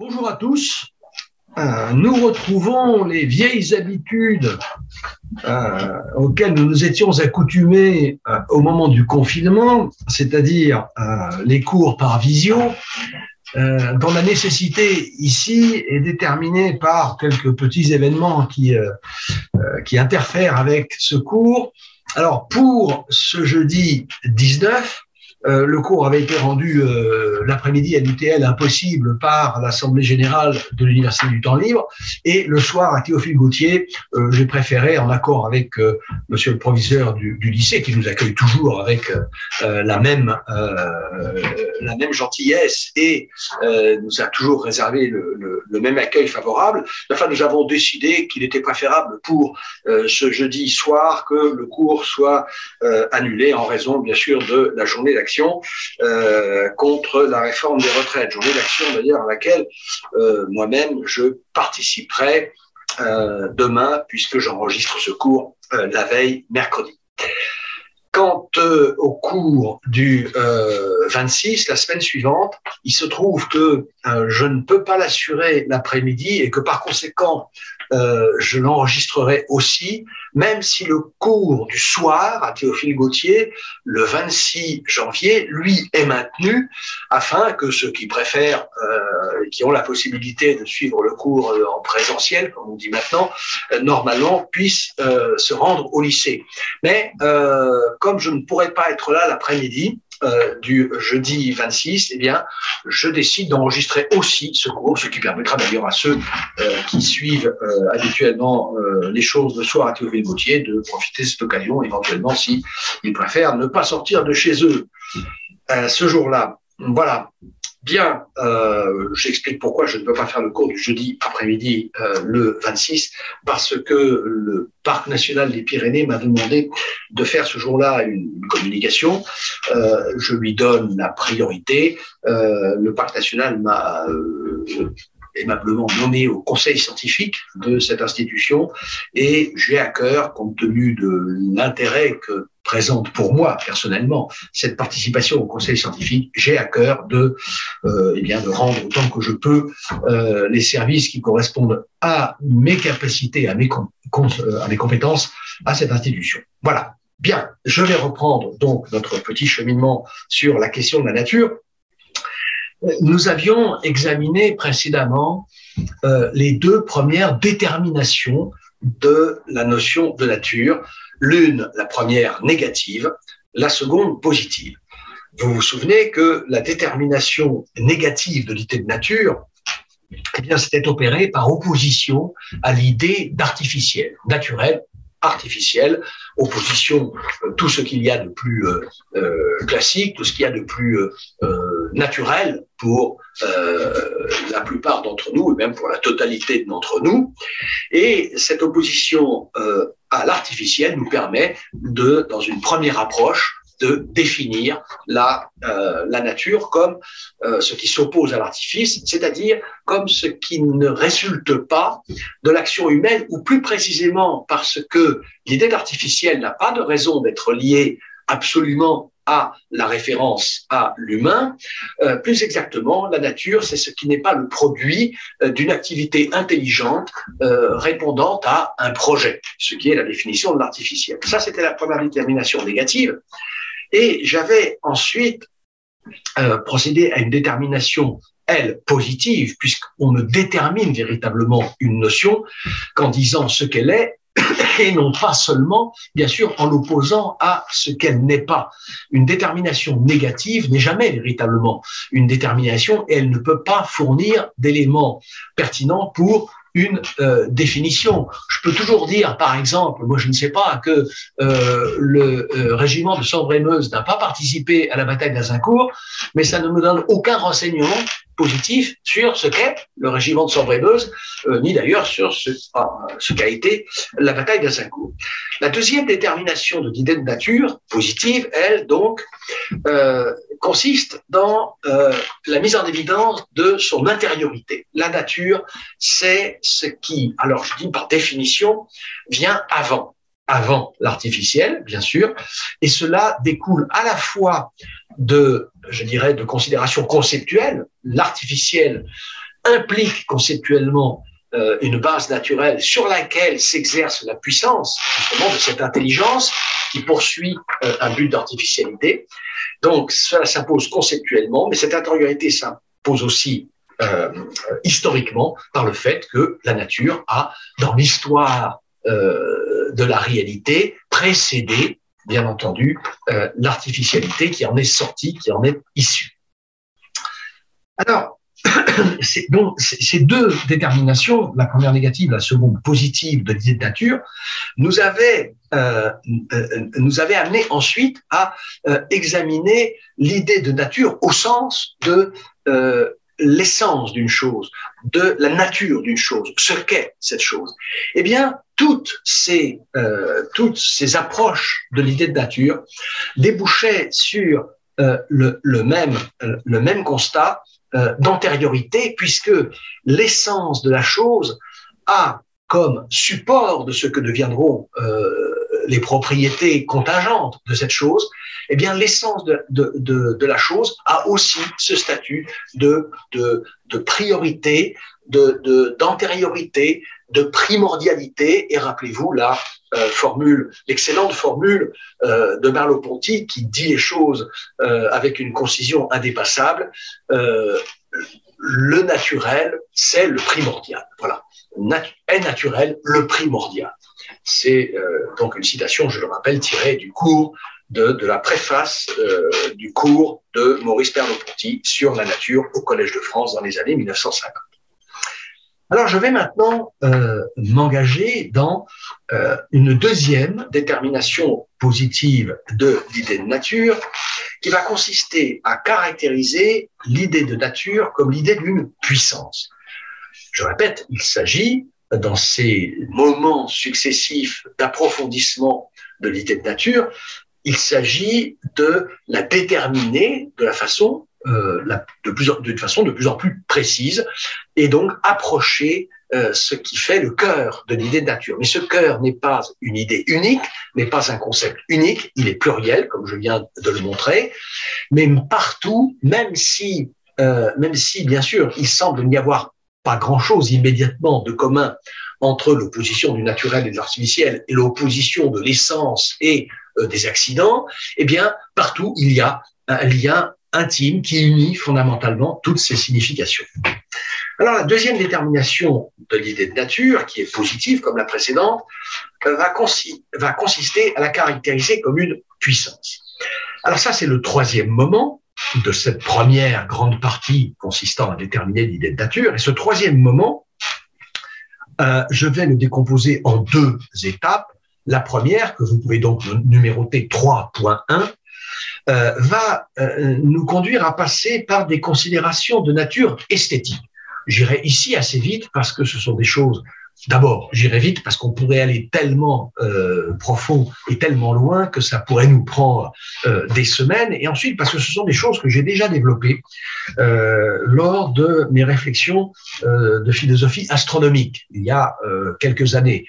Bonjour à tous. Euh, nous retrouvons les vieilles habitudes euh, auxquelles nous nous étions accoutumés euh, au moment du confinement, c'est-à-dire les cours par visio, dont la nécessité ici est déterminée par quelques petits événements qui, qui interfèrent avec ce cours. Alors pour ce jeudi 19, euh, le cours avait été rendu euh, l'après-midi à l'UTL impossible par l'Assemblée générale de l'Université du temps libre. Et le soir, à Théophile Gauthier, euh, j'ai préféré, en accord avec monsieur le proviseur du, du, lycée, qui nous accueille toujours avec la, même, la même gentillesse et nous a toujours réservé le, le, le, même accueil favorable, enfin, nous avons décidé qu'il était préférable pour ce jeudi soir que le cours soit annulé en raison, bien sûr, de la journée d'action euh, contre la réforme des retraites. Journée d'action d'ailleurs à laquelle euh, moi-même je participerai euh, demain puisque j'enregistre ce cours la veille mercredi. Quant au cours du 26, la semaine suivante, il se trouve que je ne peux pas l'assurer l'après-midi et que par conséquent, euh, je l'enregistrerai aussi, même si le cours du soir à Théophile Gauthier, le 26 janvier, lui est maintenu, afin que ceux qui préfèrent, euh, qui ont la possibilité de suivre le cours euh, en présentiel, comme on dit maintenant, euh, normalement puissent se rendre au lycée. Mais comme je ne pourrai pas être là l'après-midi, euh, du jeudi 26, eh bien, je décide d'enregistrer aussi ce cours, ce qui permettra d'ailleurs à ceux euh, qui suivent euh, habituellement les choses le soir à Théophile Gauthier de profiter de cette occasion, éventuellement, s'ils préfèrent ne pas sortir de chez eux ce jour-là. Voilà. Bien, euh, j'explique pourquoi je ne peux pas faire le cours du jeudi après-midi euh, le 26, parce que le Parc national des Pyrénées m'a demandé de faire ce jour-là une, communication. Euh, je lui donne la priorité. le Parc national m'a aimablement nommé au conseil scientifique de cette institution et j'ai à cœur, compte tenu de l'intérêt que présente pour moi personnellement cette participation au conseil scientifique, j'ai à cœur de, euh, eh bien, de rendre autant que je peux euh, les services qui correspondent à mes capacités, à mes, euh, à mes compétences, à cette institution. Voilà. Bien, je vais reprendre donc notre petit cheminement sur la question de la nature. Nous avions examiné précédemment les deux premières déterminations de la notion de nature, l'une, la première, négative, la seconde, positive. Vous vous souvenez que la détermination négative de l'idée de nature, eh bien, c'était opéré par opposition à l'idée d'artificiel, naturel, artificielle, opposition euh, tout ce qu'il y a de plus euh, euh, classique, tout ce qu'il y a de plus naturel pour la plupart d'entre nous, et même pour la totalité d'entre nous. Et cette opposition à l'artificiel nous permet de, dans une première approche, de définir la, euh, la nature comme euh, ce qui s'oppose à l'artifice, c'est-à-dire comme ce qui ne résulte pas de l'action humaine, ou plus précisément parce que l'idée d'artificiel n'a pas de raison d'être liée absolument à la référence à l'humain. Euh, plus exactement, la nature, c'est ce qui n'est pas le produit euh, d'une activité intelligente euh, répondant à un projet, ce qui est la définition de l'artificiel. Ça, c'était la première détermination négative. Et j'avais ensuite euh, procédé à une détermination, elle, positive, puisqu'on ne détermine véritablement une notion qu'en disant ce qu'elle est et non pas seulement, bien sûr, en l'opposant à ce qu'elle n'est pas. Une détermination négative n'est jamais véritablement une détermination et elle ne peut pas fournir d'éléments pertinents pour une euh, définition. Je peux toujours dire, par exemple, moi je ne sais pas que euh, le euh, régiment de Sambre-et-Meuse n'a pas participé à la bataille d'Azincourt, mais ça ne me donne aucun renseignement positif sur ce qu'est le régiment de Sambre-et-Meuse, ni d'ailleurs sur ce, ce qu'a été la bataille d'Azincourt. La deuxième détermination de l'idée de nature, positive, elle, donc, consiste dans la mise en évidence de son intériorité. La nature, c'est ce qui, alors je dis par définition, vient avant, avant l'artificiel, bien sûr, et cela découle à la fois de, je dirais, de considérations conceptuelles. L'artificiel implique conceptuellement euh, une base naturelle sur laquelle s'exerce la puissance justement de cette intelligence qui poursuit euh, un but d'artificialité. Donc cela s'impose conceptuellement, mais cette intériorité s'impose aussi euh, historiquement par le fait que la nature a, dans l'histoire euh, de la réalité, précédé, bien entendu, euh, l'artificialité qui en est sortie, qui en est issue. Alors, ces deux déterminations, la première négative, la seconde positive de l'idée de nature, nous avaient, euh, euh, amené ensuite à examiner l'idée de nature au sens de l'essence d'une chose, de la nature d'une chose, ce qu'est cette chose. Eh bien, toutes ces, euh, toutes ces approches de l'idée de nature débouchaient sur le, le, même, le même constat euh, d'antériorité, puisque l'essence de la chose a comme support de ce que deviendront euh, les propriétés contingentes de cette chose, eh bien l'essence de, la chose a aussi ce statut de, priorité, d'antériorité, de, primordialité. Et rappelez-vous la euh, formule, l'excellente formule euh, de Merleau-Ponty qui dit les choses euh, avec une concision indépassable. Le naturel, c'est le primordial. Voilà. Est naturel, le primordial. C'est euh, donc une citation, je le rappelle, tirée du cours de, la préface euh, du cours de Maurice Merleau-Ponty sur la nature au Collège de France dans les années 1950. Alors, je vais maintenant euh, m'engager dans une deuxième détermination positive de l'idée de nature, qui va consister à caractériser l'idée de nature comme l'idée d'une puissance. Je répète, il s'agit, dans ces moments successifs d'approfondissement de l'idée de nature, il s'agit de la déterminer de la façon euh, de plus d'une façon de plus en plus précise et donc approcher euh, ce qui fait le cœur de l'idée de nature. Mais ce cœur n'est pas une idée unique, n'est pas un concept unique, il est pluriel, comme je viens de le montrer, mais partout, même si, euh, même si bien sûr, il semble n'y avoir pas grand-chose immédiatement de commun entre l'opposition du naturel et de l'artificiel et l'opposition de l'essence et euh, des accidents, eh bien, partout, il y a un lien intime qui unit fondamentalement toutes ces significations. Alors la deuxième détermination de l'idée de nature, qui est positive comme la précédente, euh, va, consi va consister à la caractériser comme une puissance. Alors ça, c'est le troisième moment de cette première grande partie consistant à déterminer l'idée de nature. Et ce troisième moment, euh, je vais le décomposer en deux étapes. La première, que vous pouvez donc numéroter 3.1, euh, va euh, nous conduire à passer par des considérations de nature esthétique. J'irai ici assez vite parce que ce sont des choses D'abord, j'irai vite parce qu'on pourrait aller tellement euh, profond et tellement loin que ça pourrait nous prendre euh, des semaines. Et ensuite, parce que ce sont des choses que j'ai déjà développées euh, lors de mes réflexions de philosophie astronomique il y a quelques années.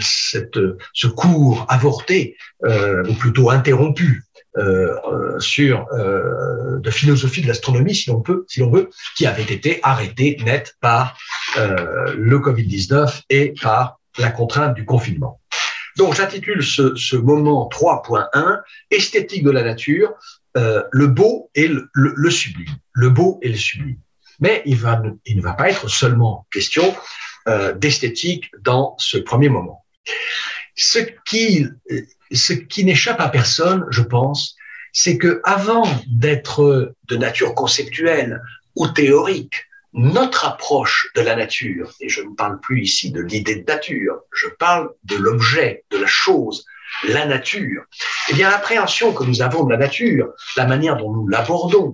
Cette, ce cours avorté, ou plutôt interrompu, euh, sur euh, de philosophie de l'astronomie, si l'on peut, si l'on veut, qui avait été arrêté net par euh, le Covid-19 et par la contrainte du confinement. Donc j'intitule ce, ce, moment 3.1 esthétique de la nature, euh, le beau et le, le, le, sublime, le beau et le sublime. Mais il, va, il ne va pas être seulement question euh, d'esthétique dans ce premier moment. Ce qui ce qui n'échappe à personne, je pense, c'est que avant d'être de nature conceptuelle ou théorique, notre approche de la nature, et je ne parle plus ici de l'idée de nature, je parle de l'objet, de la chose, la nature, eh bien l'appréhension que nous avons de la nature, la manière dont nous l'abordons,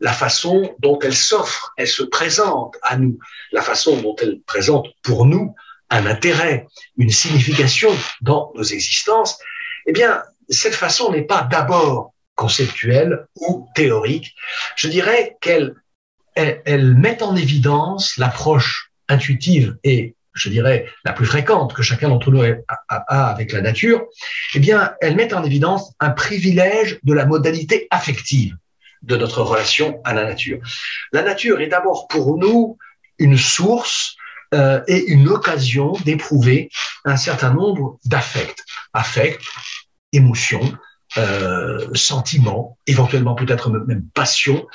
la façon dont elle s'offre, elle se présente à nous, la façon dont elle présente pour nous un intérêt, une signification dans nos existences, eh bien, cette façon n'est pas d'abord conceptuelle ou théorique. Je dirais qu'elle elle, elle met en évidence l'approche intuitive et je dirais la plus fréquente que chacun d'entre nous a, a, avec la nature, eh bien, elle met en évidence un privilège de la modalité affective de notre relation à la nature. La nature est d'abord pour nous une source euh, et une occasion d'éprouver un certain nombre d'affects, affects, émotions, euh, sentiments, éventuellement peut-être même passions,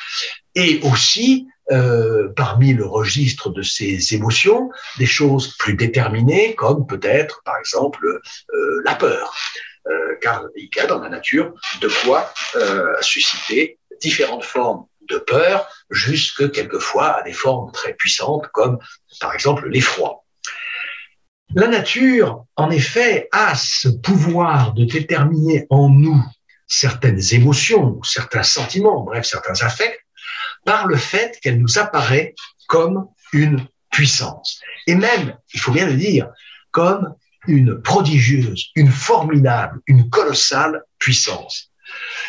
et aussi euh, parmi le registre de ces émotions, des choses plus déterminées, comme peut-être, par exemple, euh, la peur. Car il y a dans la nature de quoi susciter différentes formes de peur, jusque quelquefois à des formes très puissantes, comme par exemple l'effroi. La nature, en effet, a ce pouvoir de déterminer en nous certaines émotions, certains sentiments, bref, certains affects, par le fait qu'elle nous apparaît comme une puissance. Et même, il faut bien le dire, comme une prodigieuse, une formidable, une colossale puissance.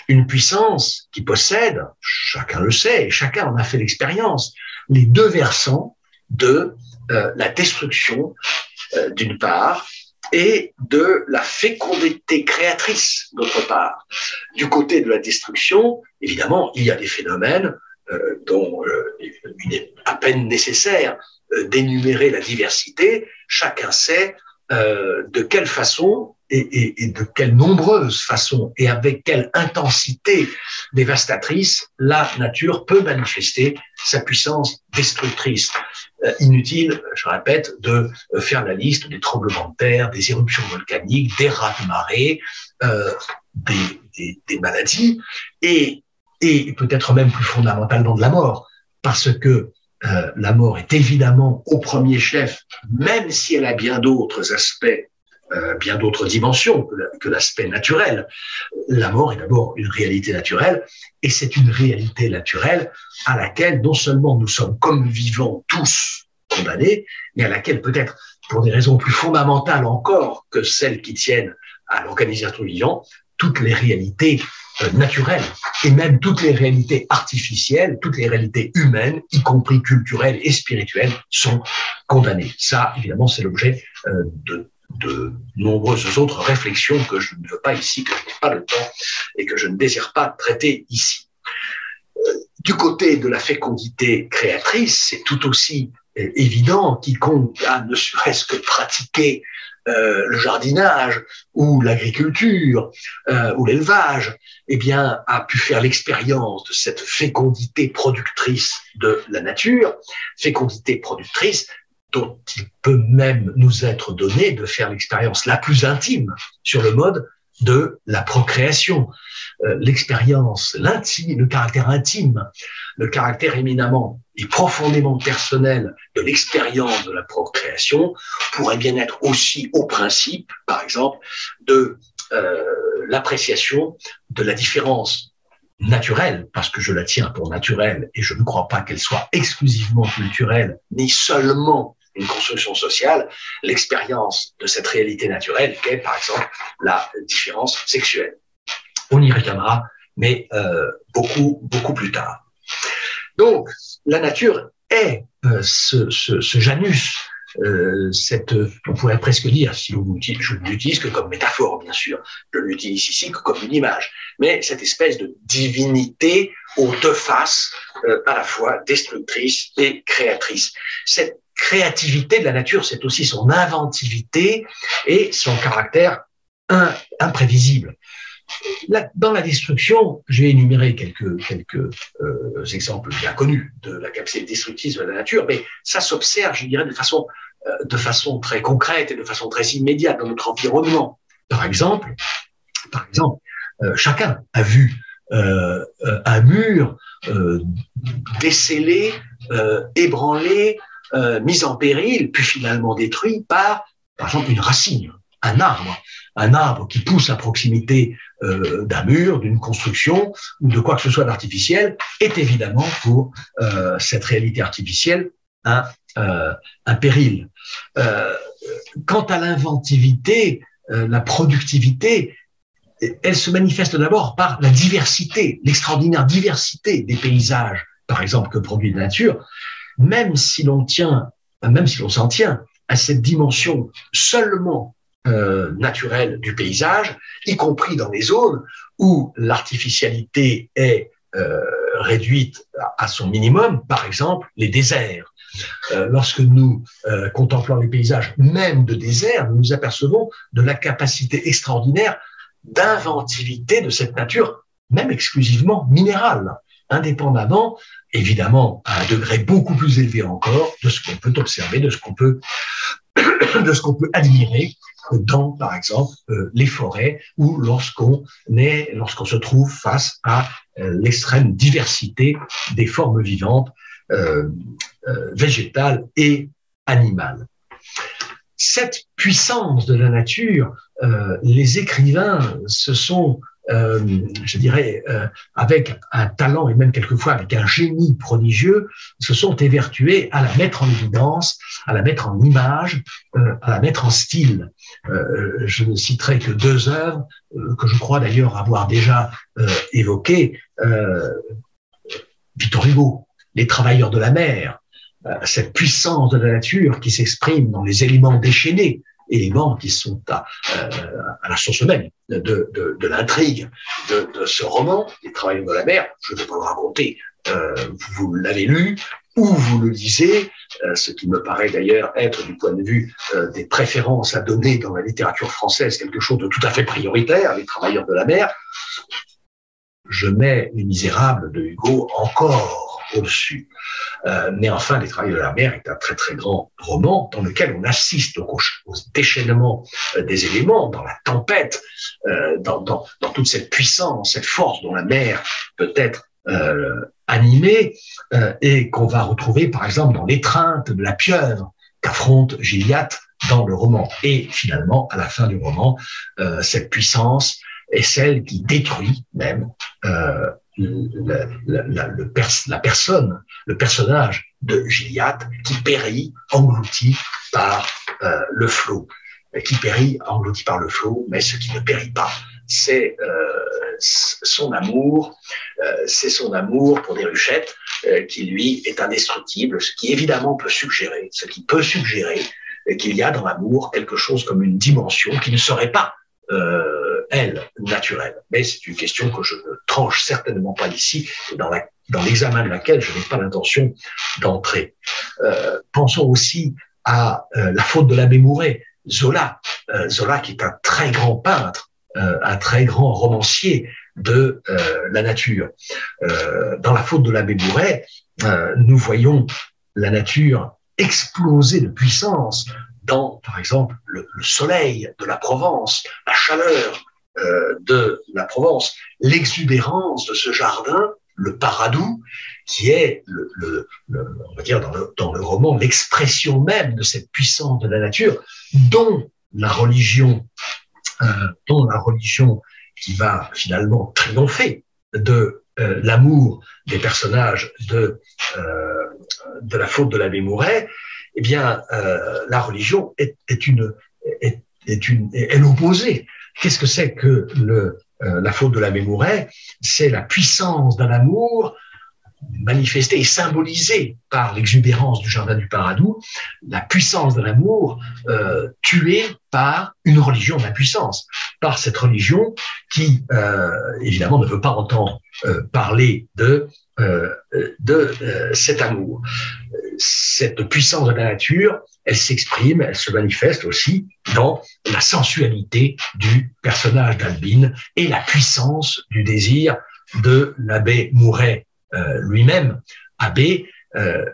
Une puissance qui possède, chacun le sait, chacun en a fait l'expérience, les deux versants de euh, la destruction euh, d'une part et de la fécondité créatrice d'autre part. Du côté de la destruction, évidemment, il y a des phénomènes euh, dont euh, il est à peine nécessaire d'énumérer la diversité, chacun sait de quelle façon et, et, de quelle nombreuse façon et avec quelle intensité dévastatrice la nature peut manifester sa puissance destructrice. inutile, je répète, de faire la liste des tremblements de terre, des éruptions volcaniques, des rats de marée, euh, des, des, des, maladies. Et et peut-être même plus fondamentalement de la mort, parce que euh, la mort est évidemment au premier chef, même si elle a bien d'autres aspects, euh, bien d'autres dimensions que l'aspect naturel. La mort est d'abord une réalité naturelle, et c'est une réalité naturelle à laquelle non seulement nous sommes comme vivants tous condamnés, mais à laquelle peut-être, pour des raisons plus fondamentales encore que celles qui tiennent à l'organisation vivant, toutes les réalités euh, naturelles et même toutes les réalités artificielles, toutes les réalités humaines, y compris culturelles et spirituelles, sont condamnées. Ça, évidemment, c'est l'objet euh, de, de nombreuses autres réflexions que je ne veux pas ici, que je n'ai pas le temps et que je ne désire pas traiter ici. Euh, du côté de la fécondité créatrice, c'est tout aussi évident, quiconque a ne serait-ce que pratiqué euh, le jardinage ou l'agriculture euh, ou l'élevage, eh bien, a pu faire l'expérience de cette fécondité productrice de la nature, fécondité productrice dont il peut même nous être donné de faire l'expérience la plus intime sur le mode de la procréation. Euh, l'expérience, le caractère intime, le caractère éminemment et profondément personnel de l'expérience de la procréation pourrait bien être aussi au principe, par exemple, de euh, l'appréciation de la différence naturelle, parce que je la tiens pour naturelle et je ne crois pas qu'elle soit exclusivement culturelle, ni seulement une construction sociale, l'expérience de cette réalité naturelle qu'est, par exemple, la différence sexuelle. On y réclamera, mais euh, beaucoup, beaucoup plus tard. Donc, la nature est euh, ce, ce, ce, Janus, euh, cette, on pourrait presque dire, si on je ne l'utilise que comme métaphore, bien sûr, je l'utilise ici que comme une image, mais cette espèce de divinité aux deux faces, euh, à la fois destructrice et créatrice. Créativité de la nature, c'est aussi son inventivité et son caractère imprévisible dans la destruction, j'ai énuméré quelques, quelques euh, exemples bien connus de la capacité destructrice de la nature, mais ça s'observe, je dirais, de façon, euh, de façon très concrète et de façon très immédiate dans notre environnement. Par exemple, par exemple euh, chacun a vu un mur décellé, ébranlé, mis en péril, puis finalement détruit par, par exemple, une racine, un arbre un arbre qui pousse à proximité euh, d'un mur, d'une construction ou de quoi que ce soit d'artificiel est évidemment pour euh, cette réalité artificielle un, euh, un péril. Euh, quant à l'inventivité, euh, la productivité, elle se manifeste d'abord par la diversité, l'extraordinaire diversité des paysages, par exemple, que produit la nature, même si l'on tient, même si l'on s'en tient à cette dimension seulement euh, naturel du paysage, y compris dans les zones où l'artificialité est euh, réduite à son minimum, par exemple les déserts. lorsque nous contemplons les paysages, même de désert, nous nous apercevons de la capacité extraordinaire d'inventivité de cette nature, même exclusivement minérale, indépendamment, évidemment, à un degré beaucoup plus élevé encore, de ce qu'on peut observer, de ce qu'on peut, de ce qu'on peut admirer dans, par exemple, euh, les forêts ou lorsqu'on est, lorsqu'on se trouve face à euh, l'extrême diversité des formes vivantes, euh, végétales et animales. Cette puissance de la nature, les écrivains se sont je dirais, euh, avec un talent et même quelquefois avec un génie prodigieux, se sont évertués à la mettre en évidence, à la mettre en image, euh, à la mettre en style. je ne citerai que deux œuvres que je crois d'ailleurs avoir déjà évoquées. Victor Hugo, Les Travailleurs de la mer, cette puissance de la nature qui s'exprime dans les éléments déchaînés éléments qui sont à, euh, à la source même de, l'intrigue de, ce roman, Les Travailleurs de la mer. Je ne vais pas le raconter, euh, vous l'avez lu ou vous le lisez, euh, ce qui me paraît d'ailleurs être, du point de vue euh, des préférences à donner dans la littérature française, quelque chose de tout à fait prioritaire, Les Travailleurs de la mer. Je mets Les Misérables de Hugo encore Euh, mais enfin, Les Travailleurs de la mer est un très très grand roman dans lequel on assiste au, déchaînement euh, des éléments, dans la tempête, euh, dans, toute cette puissance, cette force dont la mer peut être animée, et qu'on va retrouver par exemple dans l'étreinte de la pieuvre qu'affronte Gilliatt dans le roman. Et finalement, à la fin du roman, cette puissance est celle qui détruit même la, la, le la personne, le personnage de Gilliatt qui périt englouti par euh, le flot, qui périt englouti par le flot, mais ce qui ne périt pas, c'est euh, son amour, euh, c'est son amour pour des ruchettes euh, qui lui est indestructible, ce qui évidemment peut suggérer, ce qui peut suggérer qu'il y a dans l'amour quelque chose comme une dimension qui ne serait pas euh, elle, naturelle. Mais c'est une question que je ne tranche certainement pas ici, dans dans l'examen de laquelle je n'ai pas l'intention d'entrer. Euh, pensons aussi à euh, la faute de l'abbé Mouret, Zola, euh, Zola qui est un très grand peintre, un très grand romancier de la nature. dans la faute de l'abbé Mouret, nous voyons la nature exploser de puissance dans, par exemple, le, le soleil de la Provence, la chaleur, euh, de la Provence, l'exubérance de ce jardin, le paradou, qui est, le, on va dire dans le, roman, l'expression même de cette puissance de la nature, dont la religion, euh, dont la religion qui va finalement triompher de euh, l'amour des personnages de de la faute de l'abbé Mouret, eh bien, la religion est, est une est, est une est l'opposé Qu'est-ce que c'est que le, euh, la faute de la Mouret C'est la puissance d'un amour manifesté et symbolisé par l'exubérance du jardin du Paradou, la puissance de l'amour euh, tuée par une religion de la puissance, par cette religion qui, euh, évidemment, ne veut pas entendre euh, parler de, euh, de cet amour. Cette puissance de la nature, elle s'exprime, elle se manifeste aussi dans la sensualité du personnage d'Albine et la puissance du désir de l'abbé Mouret euh, lui-même, abbé, euh,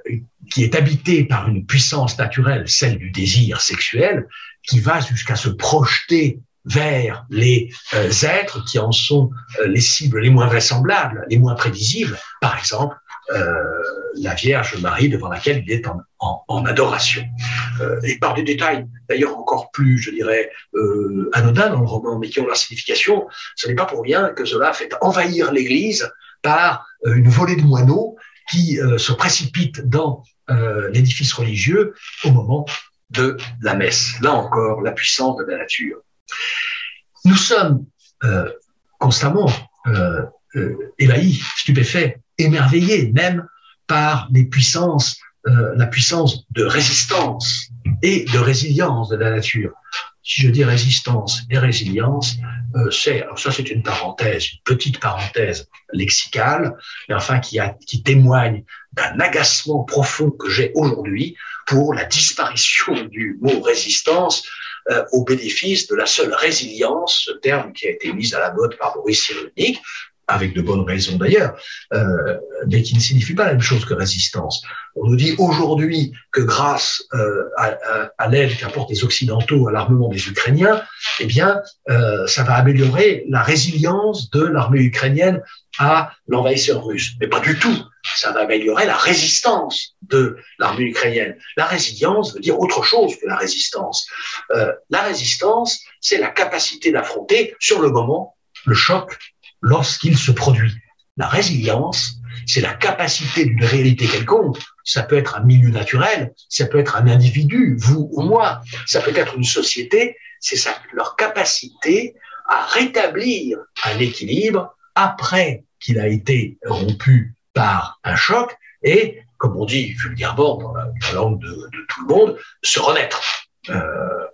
qui est habité par une puissance naturelle, celle du désir sexuel, qui va jusqu'à se projeter vers les euh, êtres qui en sont les cibles les moins vraisemblables, les moins prévisibles, par exemple euh, la Vierge Marie devant laquelle il est en, adoration. Euh, et par des détails d'ailleurs encore plus, je dirais, euh, anodins dans le roman, mais qui ont leur signification, ce n'est pas pour rien que cela fait envahir l'Église par euh, une volée de moineaux qui euh, se précipitent dans l'édifice religieux au moment de la messe. Là encore, la puissance de la nature. Nous sommes constamment ébahis, stupéfaits émerveillé même par les puissances, euh, la puissance de résistance et de résilience de la nature. Si je dis résistance et résilience, euh, c'est, ça c'est une parenthèse, une petite parenthèse lexicale, mais enfin qui, a, qui témoigne d'un agacement profond que j'ai aujourd'hui pour la disparition du mot résistance euh, au bénéfice de la seule résilience, ce terme qui a été mis à la mode par Boris Cyrulnik, avec de bonnes raisons d'ailleurs, euh, mais qui ne signifie pas la même chose que résistance. On nous dit aujourd'hui que grâce euh, à, à, l'aide qu'apportent les Occidentaux à l'armement des Ukrainiens, eh bien, euh, ça va améliorer la résilience de l'armée ukrainienne à l'envahisseur russe. Mais pas du tout. Ça va améliorer la résistance de l'armée ukrainienne. La résilience veut dire autre chose que la résistance. Euh, la résistance, c'est la capacité d'affronter sur le moment le choc lorsqu'il se produit. La résilience, c'est la capacité d'une réalité quelconque. Ça peut être un milieu naturel, ça peut être un individu, vous ou moi, ça peut être une société. C'est ça, leur capacité à rétablir un équilibre après qu'il a été rompu par un choc et, comme on dit vulgairement dans la, langue de, de, tout le monde, se renaître. Euh,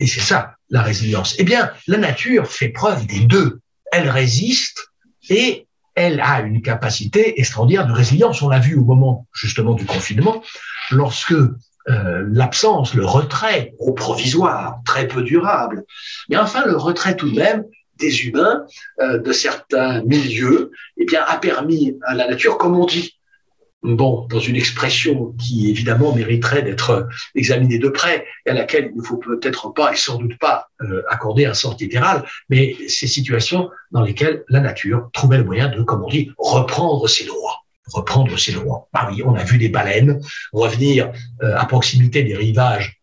et c'est ça, la résilience. Eh bien, la nature fait preuve des deux elle résiste et elle a une capacité extraordinaire de résilience. On l'a vu au moment justement du confinement, lorsque euh, l'absence, le retrait au provisoire, très peu durable, mais enfin le retrait tout de même des humains euh, de certains milieux, eh bien, a permis à la nature, comme on dit, bon, dans une expression qui évidemment mériterait d'être examinée de près et à laquelle il ne faut peut-être pas et sans doute pas euh, accorder un sens littéral, mais ces situations dans lesquelles la nature trouvait le moyen de, comme on dit, reprendre ses droits reprendre ses droits. Ah oui, on a vu des baleines revenir euh, à proximité des rivages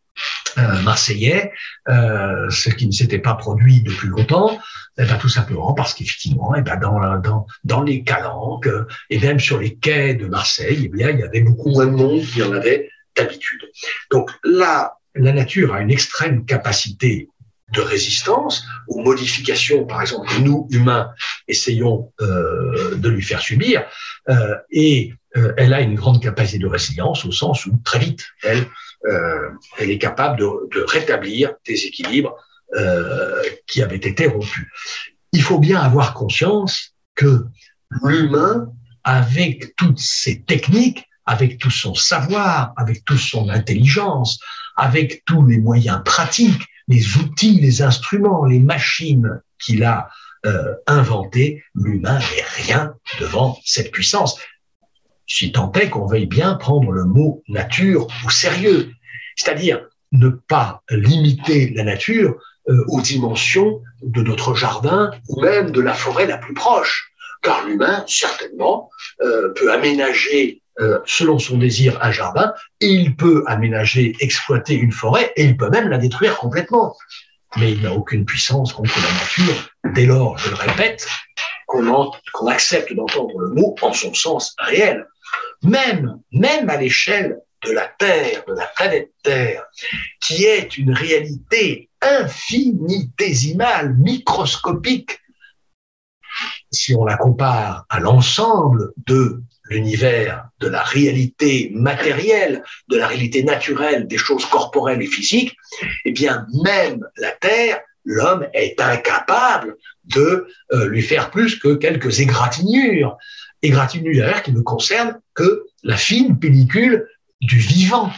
euh, marseillais, euh, ce qui ne s'était pas produit depuis longtemps, eh ben, tout simplement parce qu'effectivement, eh ben, dans, dans, dans les calanques et même sur les quais de Marseille, eh bien, il y avait beaucoup moins de monde qu'il y en avait d'habitude. Donc là, la nature a une extrême capacité de résistance aux modifications, par exemple, que nous, humains, essayons euh, de lui faire subir, euh, et euh, elle a une grande capacité de résilience au sens où, très vite, elle, euh, elle est capable de, de rétablir des équilibres euh, qui avaient été rompus. Il faut bien avoir conscience que l'humain, avec toutes ses techniques, avec tout son savoir, avec toute son intelligence, avec tous les moyens pratiques, les outils, les instruments, les machines qu'il a euh, inventés, l'humain n'est rien devant cette puissance. Si tant est qu'on veuille bien prendre le mot nature au sérieux, c'est-à-dire ne pas limiter la nature euh, aux dimensions de notre jardin ou même de la forêt la plus proche. Car l'humain, certainement, euh, peut aménager euh, selon son désir un jardin, et il peut aménager, exploiter une forêt, et il peut même la détruire complètement. Mais il n'a aucune puissance contre la nature, dès lors, je le répète, qu'on qu accepte d'entendre le mot en son sens réel. Même, à l'échelle de la Terre, de la planète Terre, qui est une réalité infinitésimale, microscopique, si on la compare à l'ensemble de l'univers de la réalité matérielle, de la réalité naturelle des choses corporelles et physiques, eh bien, même la Terre, l'homme est incapable de euh, lui faire plus que quelques égratignures. Égratignures qui ne concernent que la fine pellicule du vivant,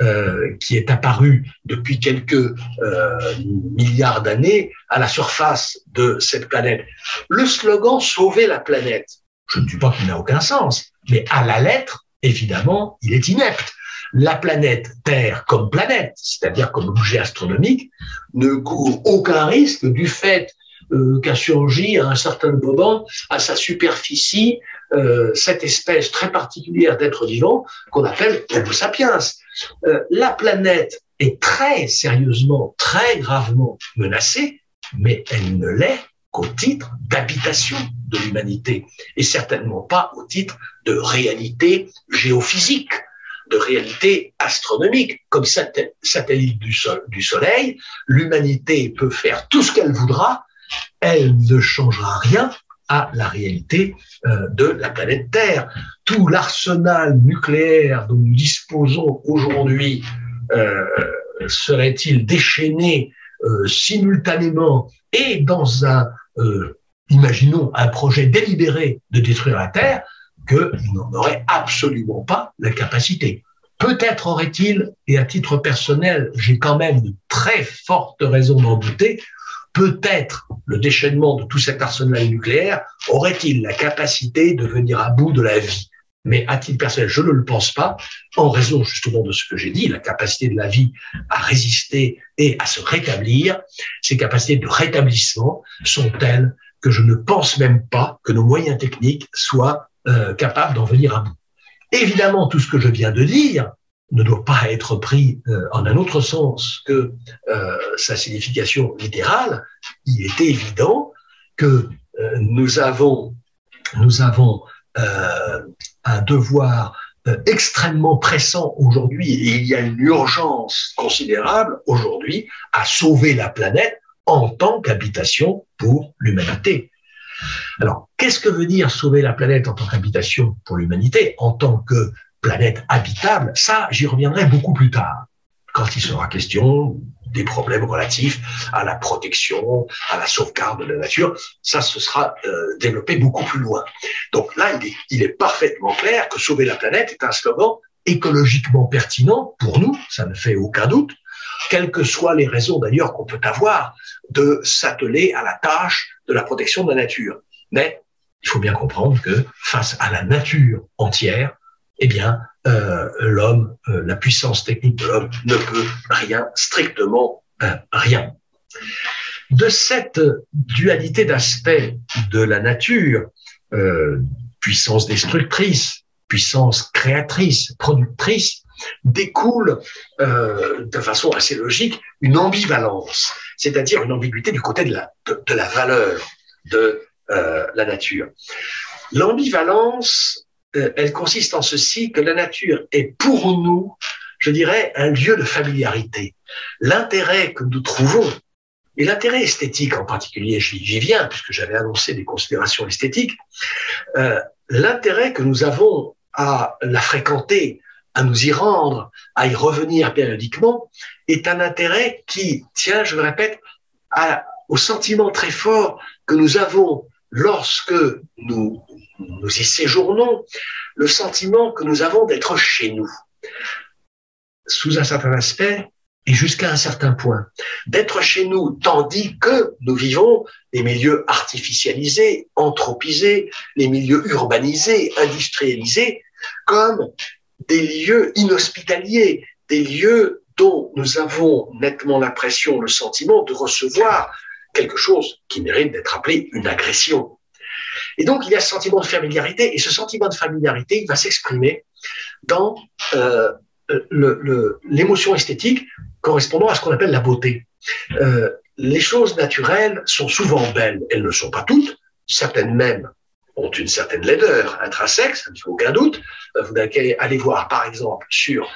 euh, qui est apparu depuis quelques euh, milliards d'années à la surface de cette planète. Le slogan Sauver la planète, je ne dis pas qu'il n'a aucun sens, mais à la lettre, évidemment, il est inepte. La planète Terre comme planète, c'est-à-dire comme objet astronomique, ne court aucun risque du fait euh, qu'a surgi à un certain moment à sa superficie euh, cette espèce très particulière d'être vivant qu'on appelle Homo sapiens. Euh, la planète est très sérieusement, très gravement menacée, mais elle ne l'est qu'au titre d'habitation de l'humanité et certainement pas au titre de réalité géophysique, de réalité astronomique. Comme satellite du, du Soleil, l'humanité peut faire tout ce qu'elle voudra, elle ne changera rien à la réalité euh, de la planète Terre. Tout l'arsenal nucléaire dont nous disposons aujourd'hui euh, serait-il déchaîné simultanément et dans un, imaginons, un projet délibéré de détruire la Terre, qu'il n'en aurait absolument pas la capacité. Peut-être aurait-il, et à titre personnel, j'ai quand même de très fortes raisons d'en douter, peut-être le déchaînement de tout cet arsenal nucléaire aurait-il la capacité de venir à bout de la vie. Mais à titre personnel, je ne le pense pas, en raison justement de ce que j'ai dit, la capacité de la vie à résister et à se rétablir, ces capacités de rétablissement sont telles que je ne pense même pas que nos moyens techniques soient euh, capables d'en venir à bout. Évidemment, tout ce que je viens de dire ne doit pas être pris euh, en un autre sens que euh, sa signification littérale. Il est évident que euh, nous avons, nous avons un devoir extrêmement pressant aujourd'hui et il y a une urgence considérable aujourd'hui à sauver la planète en tant qu'habitation pour l'humanité. Alors, qu'est-ce que veut dire sauver la planète en tant qu'habitation pour l'humanité, en tant que planète habitable Ça, j'y reviendrai beaucoup plus tard, quand il sera question des problèmes relatifs à la protection, à la sauvegarde de la nature. Ça, ce sera euh, développé beaucoup plus loin. Donc là, il est, il est parfaitement clair que sauver la planète est un slogan écologiquement pertinent pour nous, ça ne fait aucun doute, quelles que soient les raisons d'ailleurs qu'on peut avoir de s'atteler à la tâche de la protection de la nature. Mais il faut bien comprendre que face à la nature entière, eh bien, euh, l'homme, euh, la puissance technique de l'homme ne peut rien, strictement euh, rien. De cette dualité d'aspect de la nature, puissance destructrice, puissance créatrice, productrice, découle de façon assez logique une ambivalence c'est-à-dire une ambiguïté du côté de la, de, la valeur de la nature. L'ambivalence, euh, elle consiste en ceci que la nature est pour nous, je dirais, un lieu de familiarité. L'intérêt que nous trouvons, et l'intérêt esthétique en particulier, j'y viens puisque j'avais annoncé des considérations esthétiques, euh, l'intérêt que nous avons à la fréquenter, à nous y rendre, à y revenir périodiquement, est un intérêt qui tient, je le répète, au sentiment très fort que nous avons lorsque nous, nous y séjournons, le sentiment que nous avons d'être chez nous, sous un certain aspect et jusqu'à un certain point, d'être chez nous tandis que nous vivons les milieux artificialisés, anthropisés, les milieux urbanisés, industrialisés, comme des lieux inhospitaliers, des lieux dont nous avons nettement l'impression, le sentiment de recevoir quelque chose qui mérite d'être appelé une agression. Et donc, il y a ce sentiment de familiarité, et ce sentiment de familiarité, il va s'exprimer dans euh, l'émotion esthétique correspondant à ce qu'on appelle la beauté. Euh, les choses naturelles sont souvent belles, elles ne sont pas toutes, certaines même ont une certaine laideur intrinsèque, ça ne fait aucun doute. Euh, vous allez voir, par exemple, sur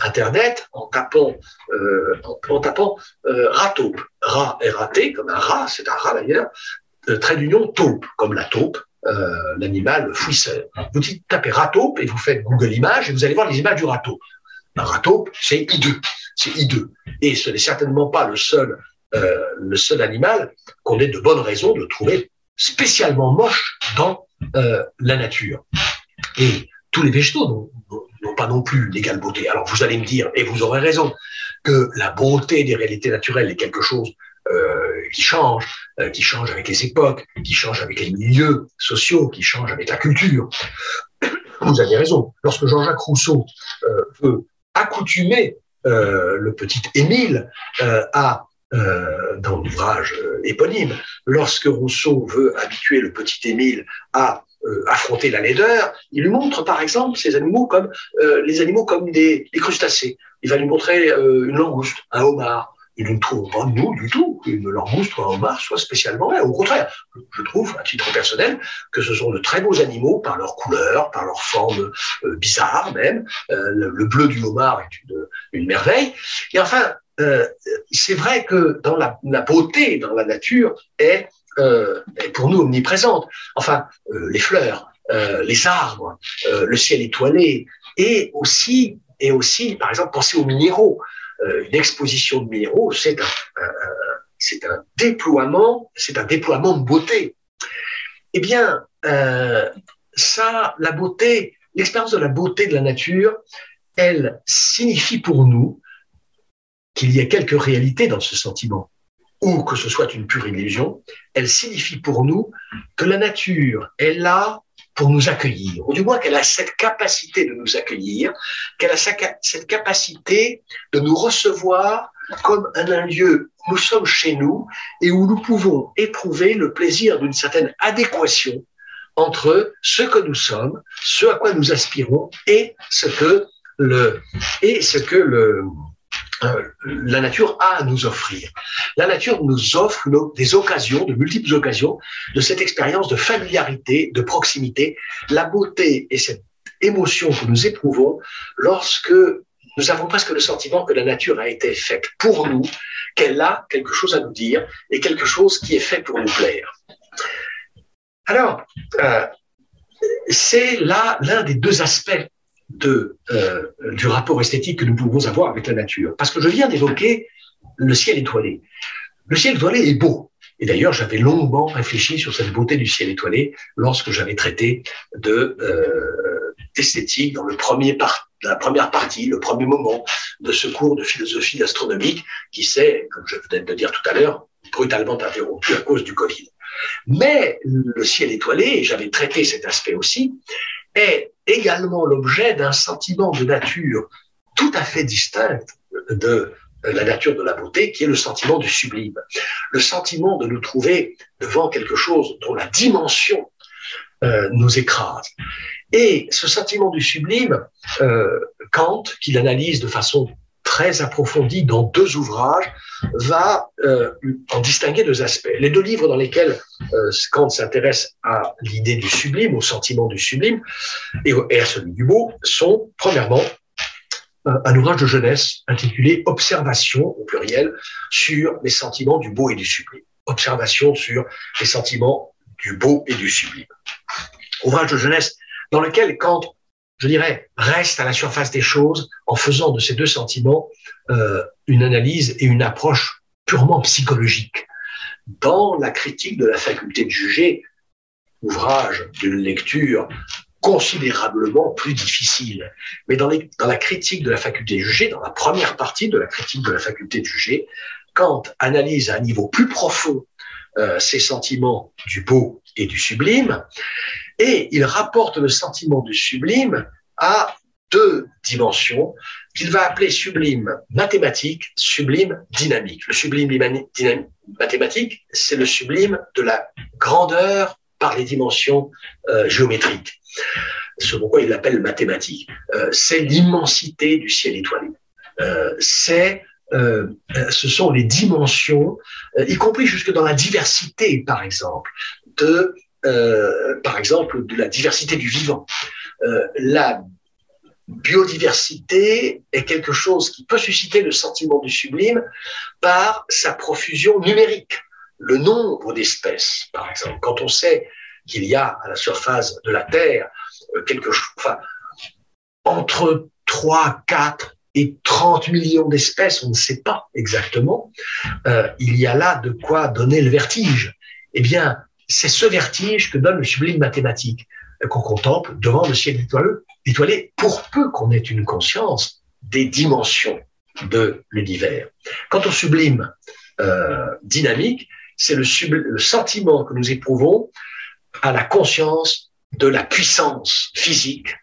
Internet, en tapant, euh, en, tapant rat R-A-T, comme un rat, c'est un rat d'ailleurs, trait d'union taupe, comme la taupe, l'animal fouisseur. Vous tapez rataupe et vous faites Google Images et vous allez voir les images du rataupe. Un rataupe, c'est hideux, c'est hideux. Et ce n'est certainement pas le seul, le seul animal qu'on ait de bonnes raisons de trouver spécialement moche dans euh, la nature. Et tous les végétaux n'ont pas non plus l'égale beauté. Alors vous allez me dire, et vous aurez raison, que la beauté des réalités naturelles est quelque chose euh, qui change, euh, qui change avec les époques, qui change avec les milieux sociaux, qui change avec la culture. Vous avez raison. Lorsque Jean-Jacques Rousseau euh, veut accoutumer euh, le petit Émile à dans l'ouvrage éponyme, lorsque Rousseau veut habituer le petit Émile à affronter la laideur, il montre par exemple ces animaux comme les animaux comme des, crustacés. Il va lui montrer une langouste, un homard. Il ne trouve pas nous du tout qu'une langouste ou un homard soit spécialement là. Au contraire, je trouve, à titre personnel, que ce sont de très beaux animaux par leur couleur, par leur forme bizarre même. le, bleu du homard est une, une merveille. Et enfin, euh, c'est vrai que dans la, la, beauté dans la nature est, euh, est pour nous omniprésente. Enfin, euh, les fleurs, euh, les arbres, euh, le ciel étoilé, et aussi, et aussi, par exemple, penser aux minéraux. Une exposition de minéraux, c'est un, c'est un déploiement, c'est un déploiement de beauté. Eh bien, ça, la beauté, l'expérience de la beauté de la nature, elle signifie pour nous qu'il y a quelques réalités dans ce sentiment, ou que ce soit une pure illusion, elle signifie pour nous que la nature est là pour nous accueillir, ou du moins qu'elle a cette capacité de nous accueillir, qu'elle a cette capacité de nous recevoir comme un lieu où nous sommes chez nous et où nous pouvons éprouver le plaisir d'une certaine adéquation entre ce que nous sommes, ce à quoi nous aspirons et ce que le, et ce que le, la nature a à nous offrir. La nature nous offre des occasions, de multiples occasions, de cette expérience de familiarité, de proximité, la beauté et cette émotion que nous éprouvons lorsque nous avons presque le sentiment que la nature a été faite pour nous, qu'elle a quelque chose à nous dire et quelque chose qui est fait pour nous plaire. Alors, euh, c'est là l'un des deux aspects de, euh, du rapport esthétique que nous pouvons avoir avec la nature. Parce que je viens d'évoquer le ciel étoilé. Le ciel étoilé est beau. Et d'ailleurs, j'avais longuement réfléchi sur cette beauté du ciel étoilé lorsque j'avais traité de euh, esthétique dans le premier par, la première partie, le premier moment de ce cours de philosophie astronomique qui s'est, comme je venais de le dire tout à l'heure, brutalement interrompu à cause du Covid. Mais le ciel étoilé, et j'avais traité cet aspect aussi, est également l'objet d'un sentiment de nature tout à fait distinct de la nature de la beauté, qui est le sentiment du sublime. Le sentiment de nous trouver devant quelque chose dont la dimension euh, nous écrase. Et ce sentiment du sublime, euh, Kant, qui l'analyse de façon très approfondie dans deux ouvrages, va euh, en distinguer deux aspects. Les deux livres dans lesquels euh, Kant s'intéresse à l'idée du sublime, au sentiment du sublime et, et à celui du beau sont, premièrement, un ouvrage de jeunesse intitulé Observation au pluriel sur les sentiments du beau et du sublime. Observation sur les sentiments du beau et du sublime. Ouvrage de jeunesse dans lequel Kant je dirais, reste à la surface des choses en faisant de ces deux sentiments euh, une analyse et une approche purement psychologique. Dans la critique de la faculté de juger, ouvrage d'une lecture considérablement plus difficile, mais dans, la critique de la faculté de juger, dans la première partie de la critique de la faculté de juger, Kant analyse à un niveau plus profond euh, ces sentiments du beau et du sublime, et il rapporte le sentiment du sublime à deux dimensions qu'il va appeler sublime mathématique, sublime dynamique. Le sublime mathématique, c'est le sublime de la grandeur par les dimensions euh, géométriques. Ce pourquoi il l'appelle mathématique. Euh, c'est l'immensité du ciel étoilé. Euh, c'est ce sont les dimensions, y compris jusque dans la diversité, par exemple, de euh, par exemple, de la diversité du vivant. Euh, la biodiversité est quelque chose qui peut susciter le sentiment du sublime par sa profusion numérique. Le nombre d'espèces, par exemple, quand on sait qu'il y a à la surface de la Terre euh, quelque chose, entre 3, 4 et 30 millions d'espèces, on ne sait pas exactement, il y a là de quoi donner le vertige. Eh bien, c'est ce vertige que donne le sublime mathématique qu'on contemple devant le ciel étoilé, pour peu qu'on ait une conscience des dimensions de l'univers. Quant au sublime euh, dynamique, c'est le, sentiment que nous éprouvons à la conscience de la puissance physique,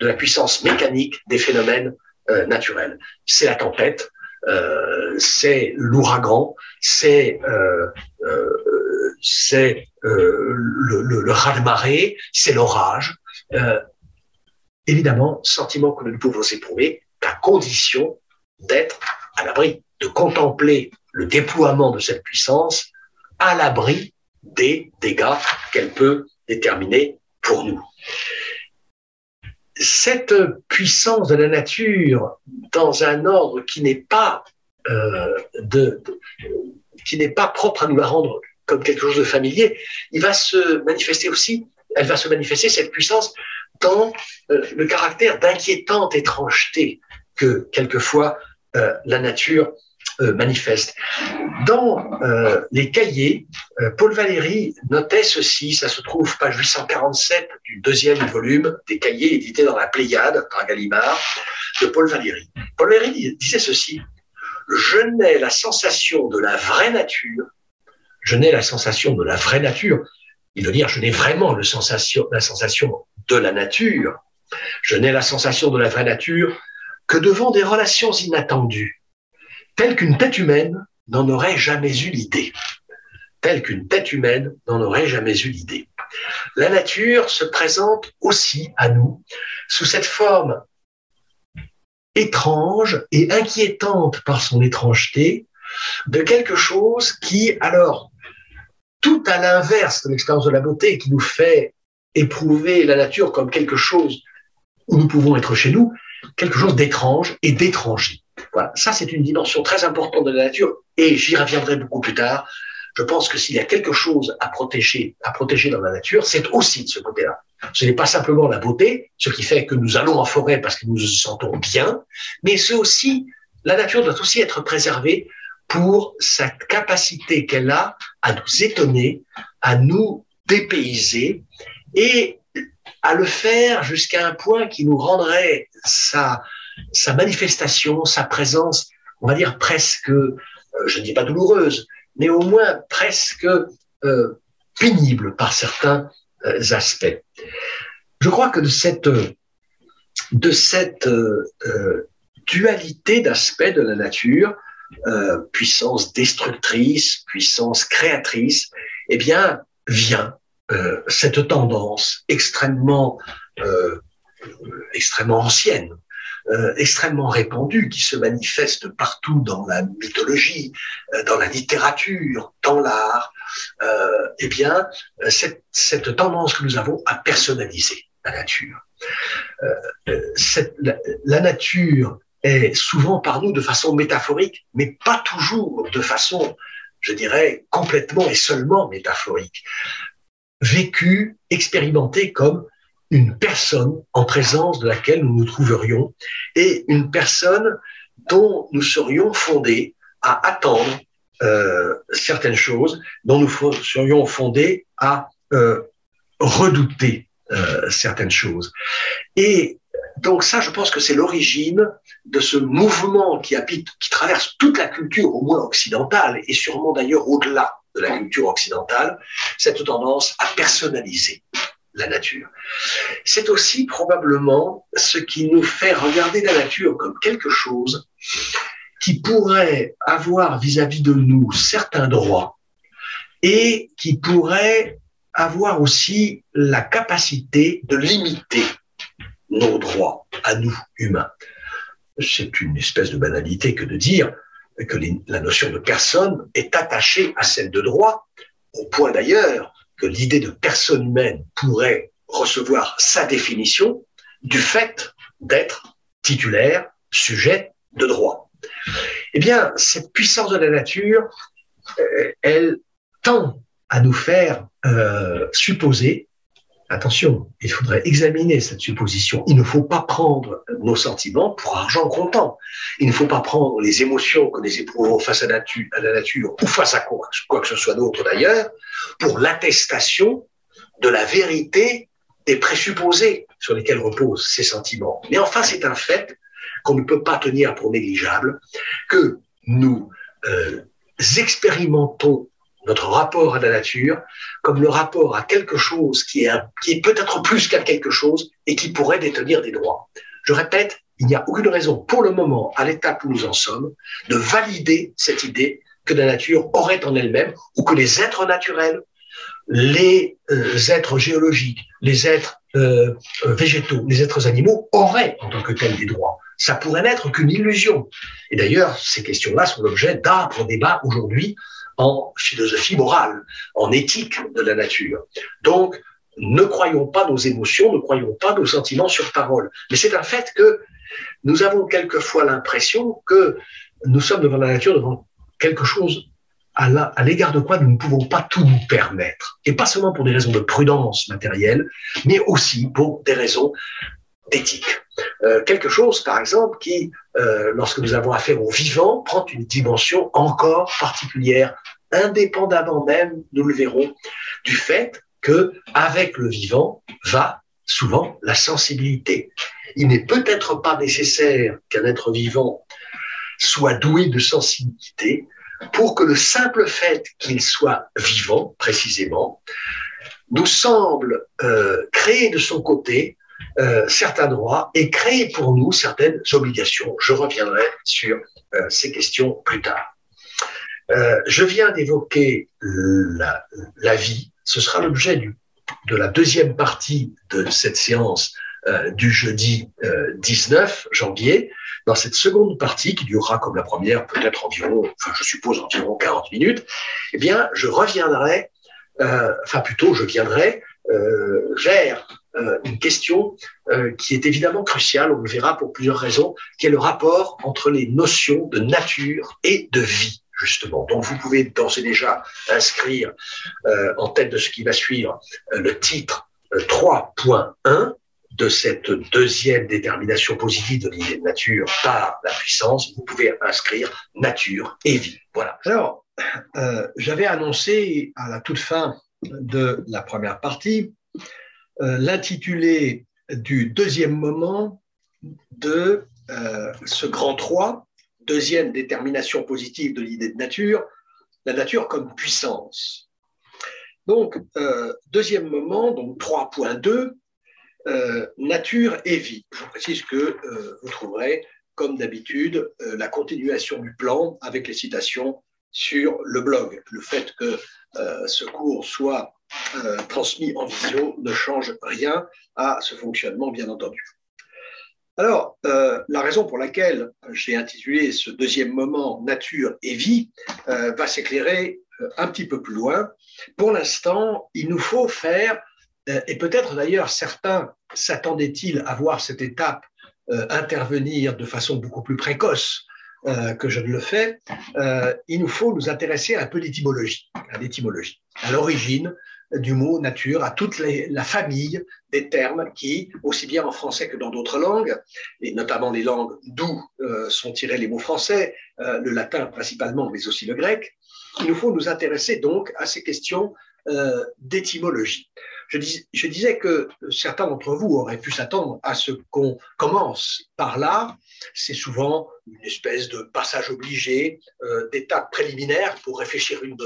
de la puissance mécanique des phénomènes euh, naturels. C'est la tempête, euh, c'est l'ouragan, c'est euh, euh, c'est euh, le, le, le raz-de-marée, c'est l'orage. Euh, évidemment, sentiment que nous ne pouvons éprouver qu'à condition d'être à l'abri, de contempler le déploiement de cette puissance à l'abri des dégâts qu'elle peut déterminer pour nous. Cette puissance de la nature dans un ordre qui n'est pas euh, de, de, qui n'est pas propre à nous la rendre comme quelque chose de familier, il va se manifester aussi, elle va se manifester cette puissance dans euh, le caractère d'inquiétante étrangeté que quelquefois euh, la nature euh, manifeste. Dans les cahiers, Paul Valéry notait ceci, ça se trouve page 847 du deuxième volume des cahiers édités dans la Pléiade par Gallimard de Paul Valéry. Paul Valéry disait ceci, je n'ai la sensation de la vraie nature, je n'ai la sensation de la vraie nature, il veut dire je n'ai vraiment la sensation de la nature, je n'ai la sensation de la vraie nature que devant des relations inattendues, telles qu'une tête humaine n'en aurait jamais eu l'idée. Telle qu'une tête humaine n'en aurait jamais eu l'idée. La nature se présente aussi à nous sous cette forme étrange et inquiétante par son étrangeté de quelque chose qui, alors, tout à l'inverse de l'expérience de la beauté qui nous fait éprouver la nature comme quelque chose où nous pouvons être chez nous, quelque chose d'étrange et d'étranger. Voilà, ça c'est une dimension très importante de la nature et j'y reviendrai beaucoup plus tard. Je pense que s'il y a quelque chose à protéger, à protéger dans la nature, c'est aussi de ce côté-là. Ce n'est pas simplement la beauté, ce qui fait que nous allons en forêt parce que nous nous sentons bien, mais c'est aussi, la nature doit aussi être préservée pour sa capacité qu'elle a à nous étonner, à nous dépayser et à le faire jusqu'à un point qui nous rendrait sa, manifestation, sa présence, on va dire presque, euh, je ne dis pas douloureuse, mais au moins presque euh, pénible par certains euh, aspects. Je crois que cette, de cette dualité d'aspects de la nature, puissance destructrice, puissance créatrice, eh bien, vient cette tendance extrêmement, extrêmement ancienne euh, extrêmement répandue qui se manifeste partout dans la mythologie, euh, dans la littérature, dans l'art, euh, eh bien, cette, cette, tendance que nous avons à personnaliser la nature. Cette, la, la nature est souvent par nous de façon métaphorique, mais pas toujours de façon, je dirais, complètement et seulement métaphorique. Vécue, expérimentée comme une personne en présence de laquelle nous nous trouverions et une personne dont nous serions fondés à attendre euh, certaines choses, dont nous serions fondés à euh, redouter euh, certaines choses. Et donc ça, je pense que c'est l'origine de ce mouvement qui habite, qui traverse toute la culture, au moins occidentale, et sûrement d'ailleurs au-delà de la culture occidentale, cette tendance à personnaliser la nature. C'est aussi probablement ce qui nous fait regarder la nature comme quelque chose qui pourrait avoir vis-à-vis de nous certains droits et qui pourrait avoir aussi la capacité de limiter nos droits à nous, humains. C'est une espèce de banalité que de dire que la notion de personne est attachée à celle de droit, au point d'ailleurs que l'idée de personne humaine pourrait recevoir sa définition du fait d'être titulaire, sujet de droit. Eh bien, cette puissance de la nature, euh, elle tend à nous faire euh, supposer, attention, il faudrait examiner cette supposition, il ne faut pas prendre nos sentiments pour argent comptant, il ne faut pas prendre les émotions que nous éprouvons face à, la nature ou face à quoi, quoi que ce soit d'autre d'ailleurs, pour l'attestation de la vérité des présupposés sur lesquels reposent ces sentiments. Mais enfin, c'est un fait qu'on ne peut pas tenir pour négligeable, que nous euh, expérimentons notre rapport à la nature comme le rapport à quelque chose qui est, peut-être plus qu'à quelque chose et qui pourrait détenir des droits. Je répète, il n'y a aucune raison pour le moment, à l'étape où nous en sommes, de valider cette idée que la nature aurait en elle-même ou que les êtres naturels les euh, êtres géologiques, les êtres euh, euh, végétaux, les êtres animaux auraient en tant que tels des droits. Ça pourrait n'être qu'une illusion. Et d'ailleurs, ces questions-là sont l'objet d'âpres débats aujourd'hui en philosophie morale, en éthique de la nature. Donc, ne croyons pas nos émotions, ne croyons pas nos sentiments sur parole. Mais c'est un fait que nous avons quelquefois l'impression que nous sommes devant la nature, devant quelque chose à l'égard de quoi nous ne pouvons pas tout nous permettre. Et pas seulement pour des raisons de prudence matérielle, mais aussi pour des raisons d'éthique. Quelque chose, par exemple, qui, lorsque nous avons affaire au vivant, prend une dimension encore particulière, indépendamment même, nous le verrons, du fait que avec le vivant va souvent la sensibilité. Il n'est peut-être pas nécessaire qu'un être vivant soit doué de sensibilité pour que le simple fait qu'il soit vivant, précisément, nous semble euh, créer de son côté euh, certains droits et créer pour nous certaines obligations. Je reviendrai sur euh, ces questions plus tard. je viens d'évoquer la, la, vie. Ce sera l'objet de la deuxième partie de cette séance du jeudi 19 janvier. Dans cette seconde partie, qui durera comme la première peut-être environ, enfin je suppose environ 40 minutes, eh bien, je reviendrai, euh, enfin plutôt je viendrai euh, vers euh, une question euh, qui est évidemment cruciale, on le verra pour plusieurs raisons, qui est le rapport entre les notions de nature et de vie justement. Donc vous pouvez d'ores et déjà inscrire euh, en tête de ce qui va suivre euh, le titre 3.1 de cette deuxième détermination positive de l'idée de nature par la puissance, vous pouvez inscrire nature et vie. Voilà. Alors, euh, j'avais annoncé à la toute fin de la première partie euh, l'intitulé du deuxième moment de euh, ce grand 3, deuxième détermination positive de l'idée de nature, la nature comme puissance. Donc, deuxième moment, donc 3.2, euh, nature et vie. Je précise que euh, vous trouverez, comme d'habitude, euh, la continuation du plan avec les citations sur le blog. Le fait que ce cours soit transmis en visio ne change rien à ce fonctionnement, bien entendu. Alors, la raison pour laquelle j'ai intitulé ce deuxième moment Nature et vie va s'éclairer un petit peu plus loin. Pour l'instant, il nous faut faire euh, et peut-être d'ailleurs certains s'attendaient-ils à voir cette étape euh, intervenir de façon beaucoup plus précoce euh, que je ne le fais, il nous faut nous intéresser un peu l'étymologie, à l'étymologie, à l'origine du mot nature, à toute la famille des termes qui, aussi bien en français que dans d'autres langues, et notamment les langues d'où sont tirés les mots français, le latin principalement, mais aussi le grec, il nous faut nous intéresser donc à ces questions d'étymologie. Je, disais que certains d'entre vous auraient pu s'attendre à ce qu'on commence par là. C'est souvent une espèce de passage obligé, euh, d'étape préliminaire pour réfléchir sur une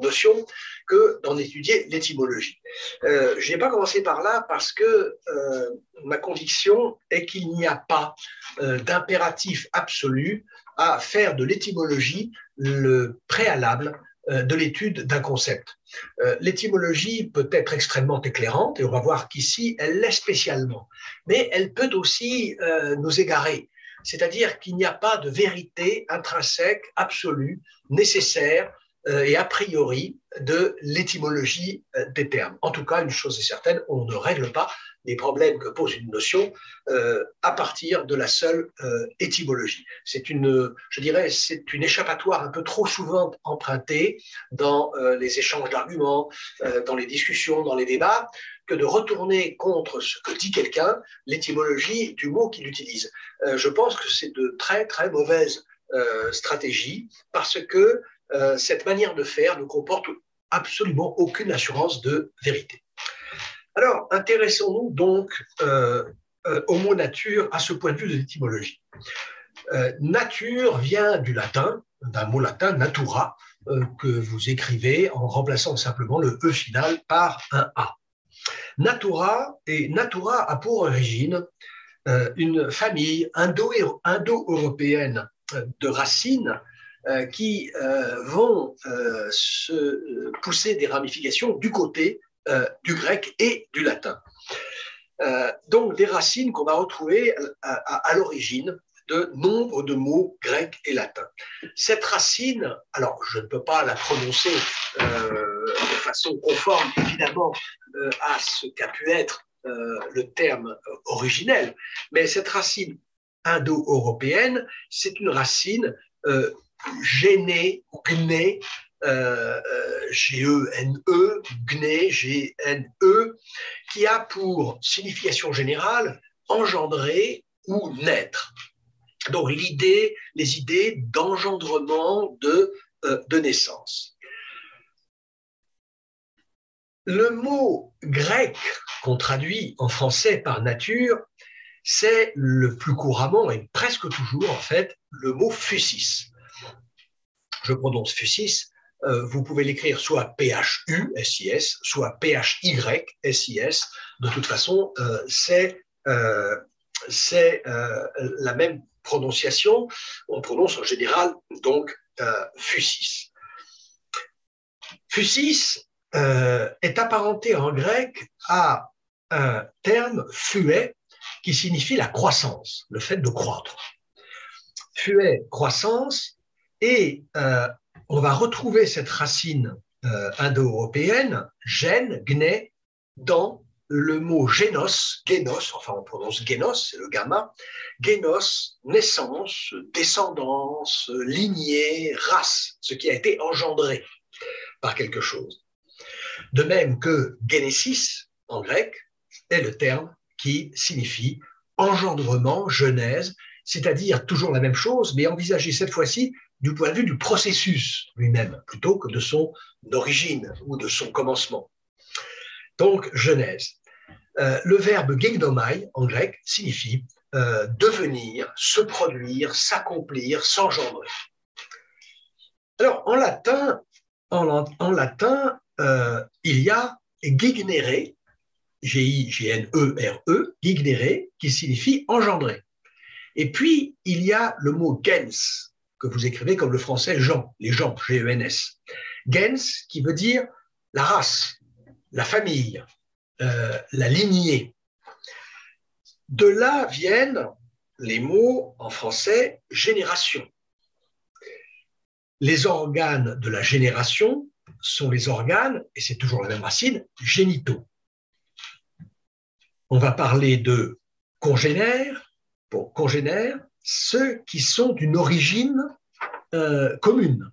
notion, que d'en étudier l'étymologie. Euh, je n'ai pas commencé par là parce que euh, ma conviction est qu'il n'y a pas d'impératif absolu à faire de l'étymologie le préalable de l'étude d'un concept. Euh, l'étymologie peut être extrêmement éclairante, et on va voir qu'ici, elle l'est spécialement, mais elle peut aussi euh, nous égarer. C'est-à-dire qu'il n'y a pas de vérité intrinsèque, absolue, nécessaire et a priori de l'étymologie des termes. En tout cas, une chose est certaine, on ne règle pas les problèmes que pose une notion euh, à partir de la seule euh, étymologie. C'est une, je dirais, c'est une échappatoire un peu trop souvent empruntée dans euh, les échanges d'arguments, dans les discussions, dans les débats, que de retourner contre ce que dit quelqu'un l'étymologie du mot qu'il utilise. je pense que c'est de très très mauvaises stratégies parce que cette manière de faire ne comporte absolument aucune assurance de vérité. Alors, intéressons-nous donc euh, euh, au mot nature à ce point de vue de l'étymologie. Euh, nature vient du latin, d'un mot latin natura, que vous écrivez en remplaçant simplement le E final par un A. Natura, et natura a pour origine une famille indo-européenne de racines qui vont se pousser des ramifications du côté euh, du grec et du latin. Euh, donc des racines qu'on va retrouver à, l'origine de nombre de mots grecs et latins. Cette racine, alors je ne peux pas la prononcer euh, de façon conforme évidemment à ce qu'a pu être le terme originel, mais cette racine indo-européenne, c'est une racine gênée ou gnée G-E-N-E, Gne, G-N-E, qui a pour signification générale engendrer ou naître. Donc l'idée, les idées d'engendrement de, euh, de naissance. Le mot grec qu'on traduit en français par nature, c'est le plus couramment et presque toujours en fait le mot fusis. Je prononce fusis, euh, vous pouvez l'écrire soit PHU, SIS, soit PHY, SIS. De toute façon, euh, c'est euh, la même prononciation. On prononce en général donc fusis. Fusis est apparenté en grec à un terme fuet qui signifie la croissance, le fait de croître. Fuet, croissance, et on va retrouver cette racine euh, indo-européenne, gène, gné, dans le mot génos, génos, enfin on prononce génos, c'est le gamma, génos, naissance, descendance, lignée, race, ce qui a été engendré par quelque chose. De même que génésis, en grec, est le terme qui signifie engendrement, genèse, c'est-à-dire toujours la même chose, mais envisagé cette fois-ci du point de vue du processus lui-même, plutôt que de son origine ou de son commencement. Donc, Genèse. Euh, le verbe gegnomai en grec signifie euh, devenir, se produire, s'accomplir, s'engendrer. Alors, en latin, en, euh, il y a gignere, G-I-G-N-E-R-E, -E, gignere, qui signifie engendrer. Et puis, il y a le mot gens, que vous écrivez comme le français Jean, les gens, G-E-N-S. Gens, qui veut dire la race, la famille, euh, la lignée. De là viennent les mots en français génération. Les organes de la génération sont les organes, et c'est toujours la même racine, génitaux. On va parler de congénères, pour congénères, ceux qui sont d'une origine euh, commune,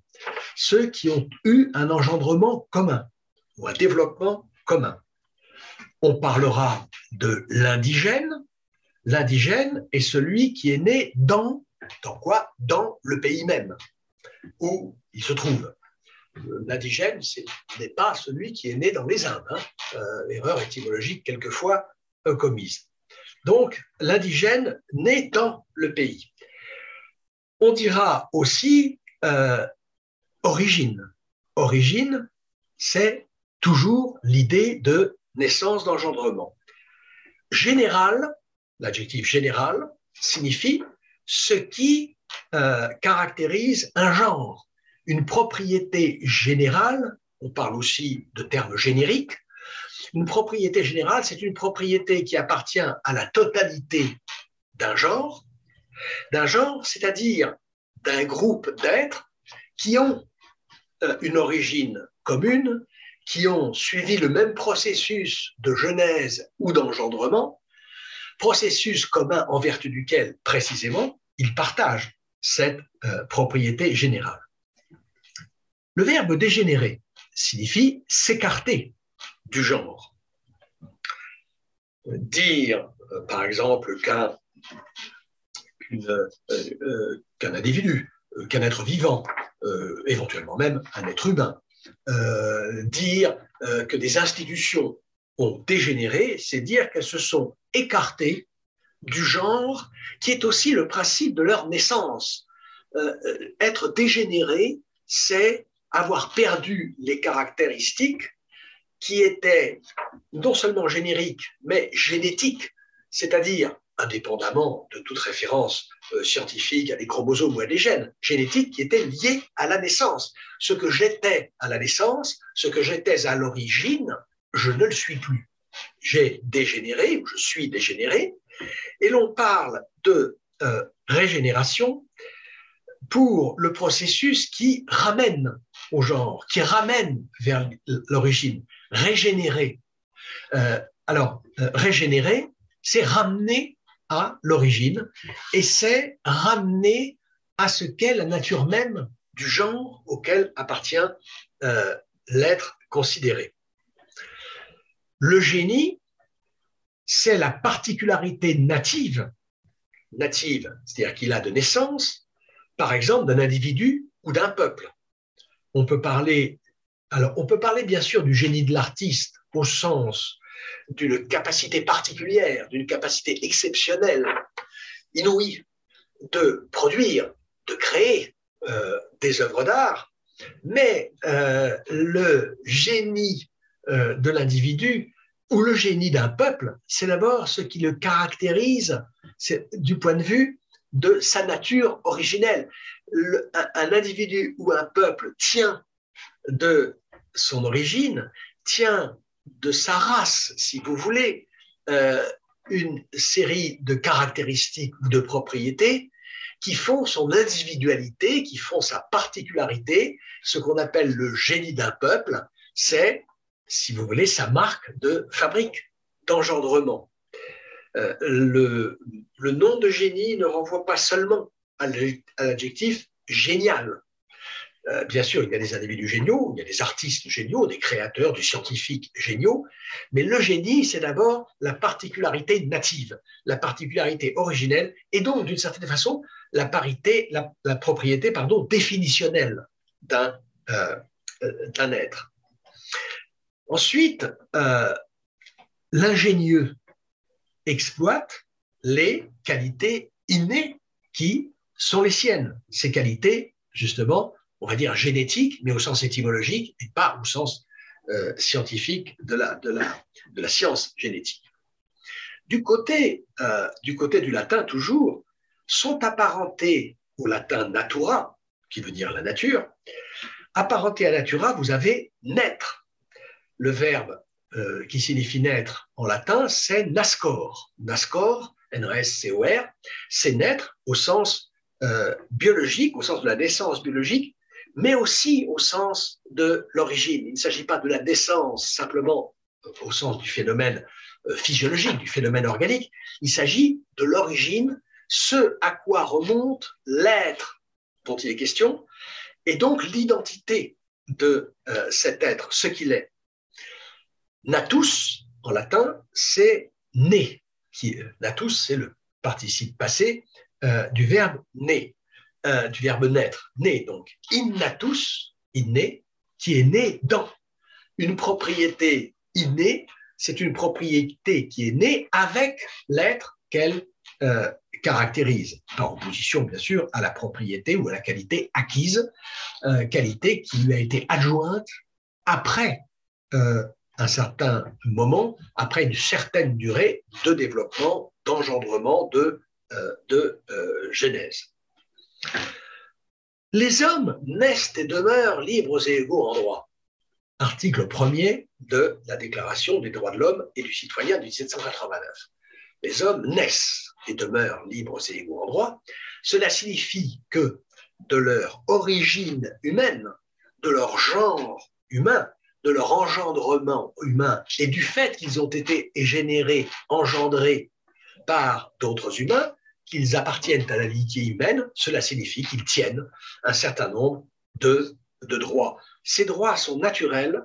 ceux qui ont eu un engendrement commun ou un développement commun. On parlera de l'indigène. L'indigène est celui qui est né dans, quoi? Dans le pays même, où il se trouve. L'indigène, ce n'est pas celui qui est né dans les Indes. Hein. Euh, erreur étymologique quelquefois euh, commise. Donc, l'indigène naît dans le pays. On dira aussi euh, origine. Origine, c'est toujours l'idée de naissance d'engendrement. Général, l'adjectif général, signifie ce qui euh, caractérise un genre, une propriété générale, on parle aussi de termes génériques, une propriété générale, c'est une propriété qui appartient à la totalité d'un genre, d'un genre, c'est-à-dire d'un groupe d'êtres qui ont euh, une origine commune, qui ont suivi le même processus de genèse ou d'engendrement, processus commun en vertu duquel, précisément, ils partagent cette euh, propriété générale. Le verbe dégénérer signifie s'écarter, du genre. Dire, euh, par exemple, qu'un euh, euh, qu'un individu, qu'un être vivant, éventuellement même un être humain, dire que des institutions ont dégénéré, c'est dire qu'elles se sont écartées du genre qui est aussi le principe de leur naissance. être dégénéré, c'est avoir perdu les caractéristiques qui était non seulement générique, mais génétique, c'est-à-dire indépendamment de toute référence euh, scientifique à des chromosomes ou à des gènes, génétique qui était liée à la naissance. Ce que j'étais à la naissance, ce que j'étais à l'origine, je ne le suis plus. J'ai dégénéré, je suis dégénéré, et l'on parle de euh, régénération pour le processus qui ramène au genre, qui ramène vers l'origine régénérer. Euh, alors, euh, régénérer, c'est ramener à l'origine et c'est ramener à ce qu'est la nature même du genre auquel appartient euh, l'être considéré. Le génie, c'est la particularité native native, c'est-à-dire qu'il a de naissance, par exemple, d'un individu ou d'un peuple. On peut parler, alors, on peut parler bien sûr du génie de l'artiste au sens d'une capacité particulière, d'une capacité exceptionnelle, inouïe, de produire, de créer euh, des œuvres d'art, mais euh, le génie euh, de l'individu ou le génie d'un peuple, c'est d'abord ce qui le caractérise du point de vue de sa nature originelle. un, individu ou un peuple tient de son origine, tient de sa race, si vous voulez, euh, une série de caractéristiques ou de propriétés qui font son individualité, qui font sa particularité, ce qu'on appelle le génie d'un peuple, c'est, si vous voulez, sa marque de fabrique, d'engendrement. Euh, le, le, nom de génie ne renvoie pas seulement à l'adjectif génial. Euh, bien sûr, il y a des individus géniaux, il y a des artistes géniaux, des créateurs, des scientifiques géniaux, mais le génie, c'est d'abord la particularité native, la particularité originelle, et donc, d'une certaine façon, la, parité, la, propriété pardon, définitionnelle d'un euh, d'un être. Ensuite, euh, l'ingénieux exploite les qualités innées qui sont les siennes. Ces qualités, justement, on va dire génétiques, mais au sens étymologique et pas au sens euh, scientifique de la, science génétique. Du côté, euh, du côté du latin, toujours, sont apparentés au latin natura, qui veut dire la nature. Apparenté à natura, vous avez naître. Le verbe euh, qui signifie naître en latin, c'est nascor. Nascor, N-S-C-O-R, c'est naître au sens biologique, au sens de la naissance biologique, mais aussi au sens de l'origine. Il ne s'agit pas de la naissance simplement euh, au sens du phénomène physiologique, du phénomène organique, il s'agit de l'origine, ce à quoi remonte l'être dont il est question, et donc l'identité de cet être, ce qu'il est. Natus, en latin, c'est né. Euh, natus, c'est le participe passé euh, du verbe né, euh, du verbe naître, né donc. Innatus, inné, qui est né dans. Une propriété innée, c'est une propriété qui est née avec l'être qu'elle caractérise, en opposition bien sûr à la propriété ou à la qualité acquise, qualité qui lui a été adjointe après un certain moment, après une certaine durée de développement, d'engendrement, de, euh, euh, genèse. Les hommes naissent et demeurent libres et égaux en droit. Article 1er de la Déclaration des droits de l'homme et du citoyen de 1789. Les hommes naissent et demeurent libres et égaux en droit. Cela signifie que de leur origine humaine, de leur genre humain, de leur engendrement humain et du fait qu'ils ont été générés, engendrés par d'autres humains, qu'ils appartiennent à la lignée humaine, cela signifie qu'ils tiennent un certain nombre de, de droits. Ces droits sont naturels,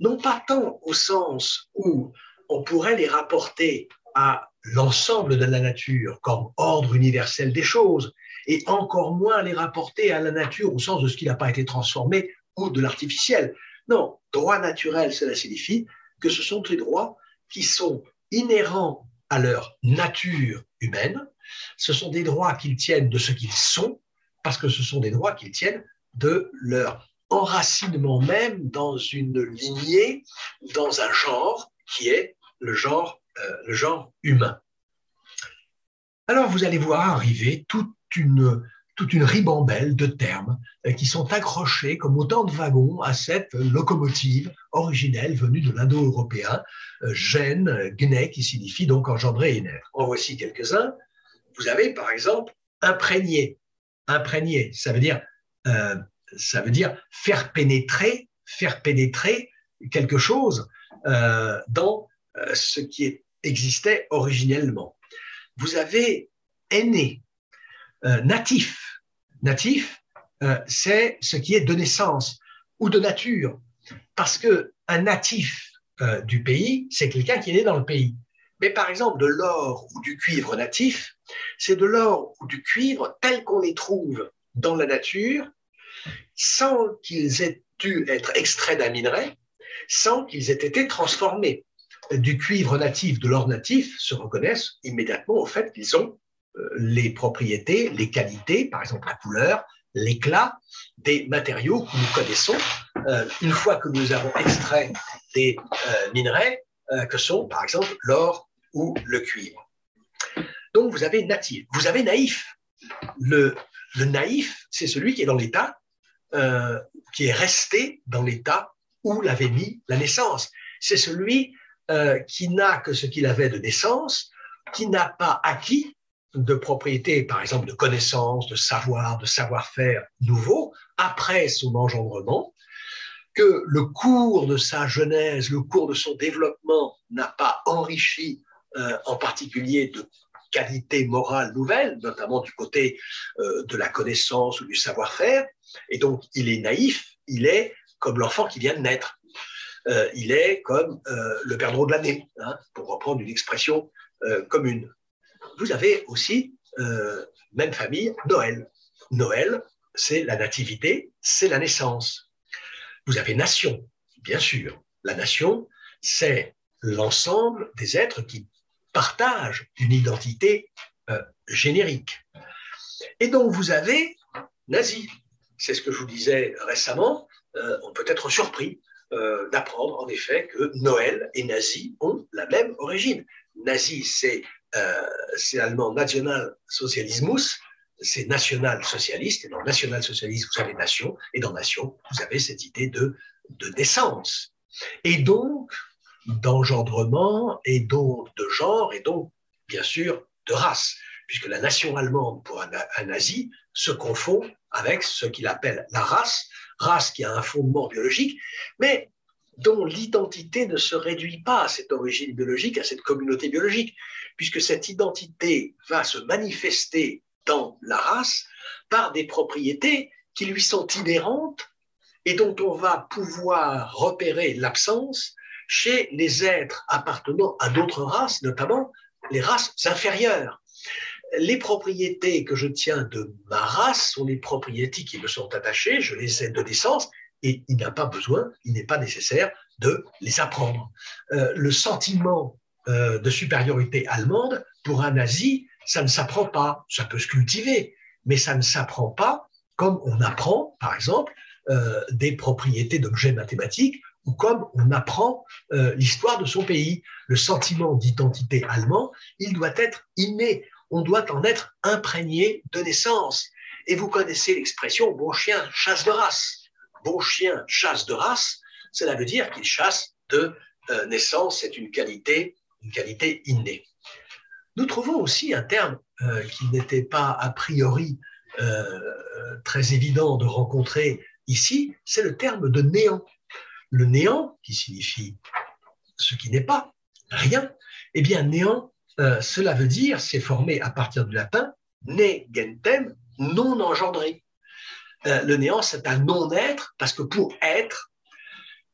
non pas tant au sens où on pourrait les rapporter à l'ensemble de la nature comme ordre universel des choses, et encore moins les rapporter à la nature au sens de ce qui n'a pas été transformé ou de l'artificiel. Non, droit naturel, cela signifie que ce sont les droits qui sont inhérents à leur nature humaine. Ce sont des droits qu'ils tiennent de ce qu'ils sont, parce que ce sont des droits qu'ils tiennent de leur enracinement même dans une lignée, dans un genre qui est le genre, euh, le genre humain. Alors vous allez voir arriver toute une toute une ribambelle de termes euh, qui sont accrochés comme autant de wagons à cette locomotive originelle venue de l'indo-européen, euh, gène, gné, qui signifie donc engendrer et naître. En voici quelques-uns. Vous avez par exemple imprégné. Imprégné, ça veut dire, euh, ça veut dire faire pénétrer, faire pénétrer quelque chose dans ce qui existait originellement. Vous avez aîné, natif, Natif, euh, c'est ce qui est de naissance ou de nature. Parce que un natif euh, du pays, c'est quelqu'un qui est né dans le pays. Mais par exemple, de l'or ou du cuivre natif, C'est de l'or ou du cuivre tel qu'on les trouve dans la nature, sans qu'ils aient dû être extraits d'un minerai, sans qu'ils aient été transformés. Du cuivre natif, de l'or natif, se reconnaissent immédiatement au fait qu'ils ont euh, les propriétés, les qualités, par exemple la couleur, l'éclat des matériaux que nous connaissons euh, une fois que nous avons extrait des euh, minerais que sont par exemple l'or ou le cuivre. Donc vous avez natif, vous avez naïf. Le, naïf, c'est celui qui est dans l'état, qui est resté dans l'état où l'avait mis la naissance. C'est celui qui n'a que ce qu'il avait de naissance, qui n'a pas acquis de propriétés, par exemple de connaissances, de savoir, de savoir-faire nouveaux, après son engendrement, que le cours de sa genèse, le cours de son développement n'a pas enrichi euh, en particulier de qualités morales nouvelles, notamment du côté euh, de la connaissance ou du savoir-faire, et donc il est naïf, il est comme l'enfant qui vient de naître. Euh, il est comme le perdreau de l'année, hein, pour reprendre une expression commune vous avez aussi, même famille, Noël. Noël, c'est la nativité, c'est la naissance. Vous avez nation, bien sûr. La nation, c'est l'ensemble des êtres qui partagent une identité euh, générique. Et donc vous avez nazi. C'est ce que je vous disais récemment. Euh, on peut être surpris d'apprendre en effet que Noël et nazi ont la même origine. Nazi, c'est euh, allemand National Socialismus, c'est national socialiste, et dans national socialiste, vous avez nation, et dans nation, vous avez cette idée de, de naissance. Et donc, d'engendrement, et donc de genre, et donc, bien sûr, de race, puisque la nation allemande, pour un, un nazi, se confond avec ce qu'il appelle la race, race qui a un fondement biologique, mais dont l'identité ne se réduit pas à cette origine biologique, à cette communauté biologique, puisque cette identité va se manifester dans la race par des propriétés qui lui sont inhérentes et dont on va pouvoir repérer l'absence chez les êtres appartenant à d'autres races, notamment les races inférieures. Les propriétés que je tiens de ma race sont les propriétés qui me sont attachées, je les ai de naissance, et il n'a pas besoin, il n'est pas nécessaire de les apprendre. Euh, le sentiment euh, de supériorité allemande, pour un nazi, ça ne s'apprend pas. Ça peut se cultiver, mais ça ne s'apprend pas comme on apprend, par exemple, euh, des propriétés d'objets mathématiques ou comme on apprend l'histoire de son pays. Le sentiment d'identité allemand, il doit être inné. On doit en être imprégné de naissance. Et vous connaissez l'expression bon chien chasse de race bon chien chasse de race, cela veut dire qu'il chasse de euh, naissance, c'est une qualité, une qualité innée. Nous trouvons aussi un terme euh, qui n'était pas a priori euh, très évident de rencontrer ici, c'est le terme de néant. Le néant, qui signifie ce qui n'est pas, rien, eh bien néant, cela veut dire, c'est formé à partir du latin, ne gentem, non engendré. Euh, le néant, c'est un non-être, parce que pour être,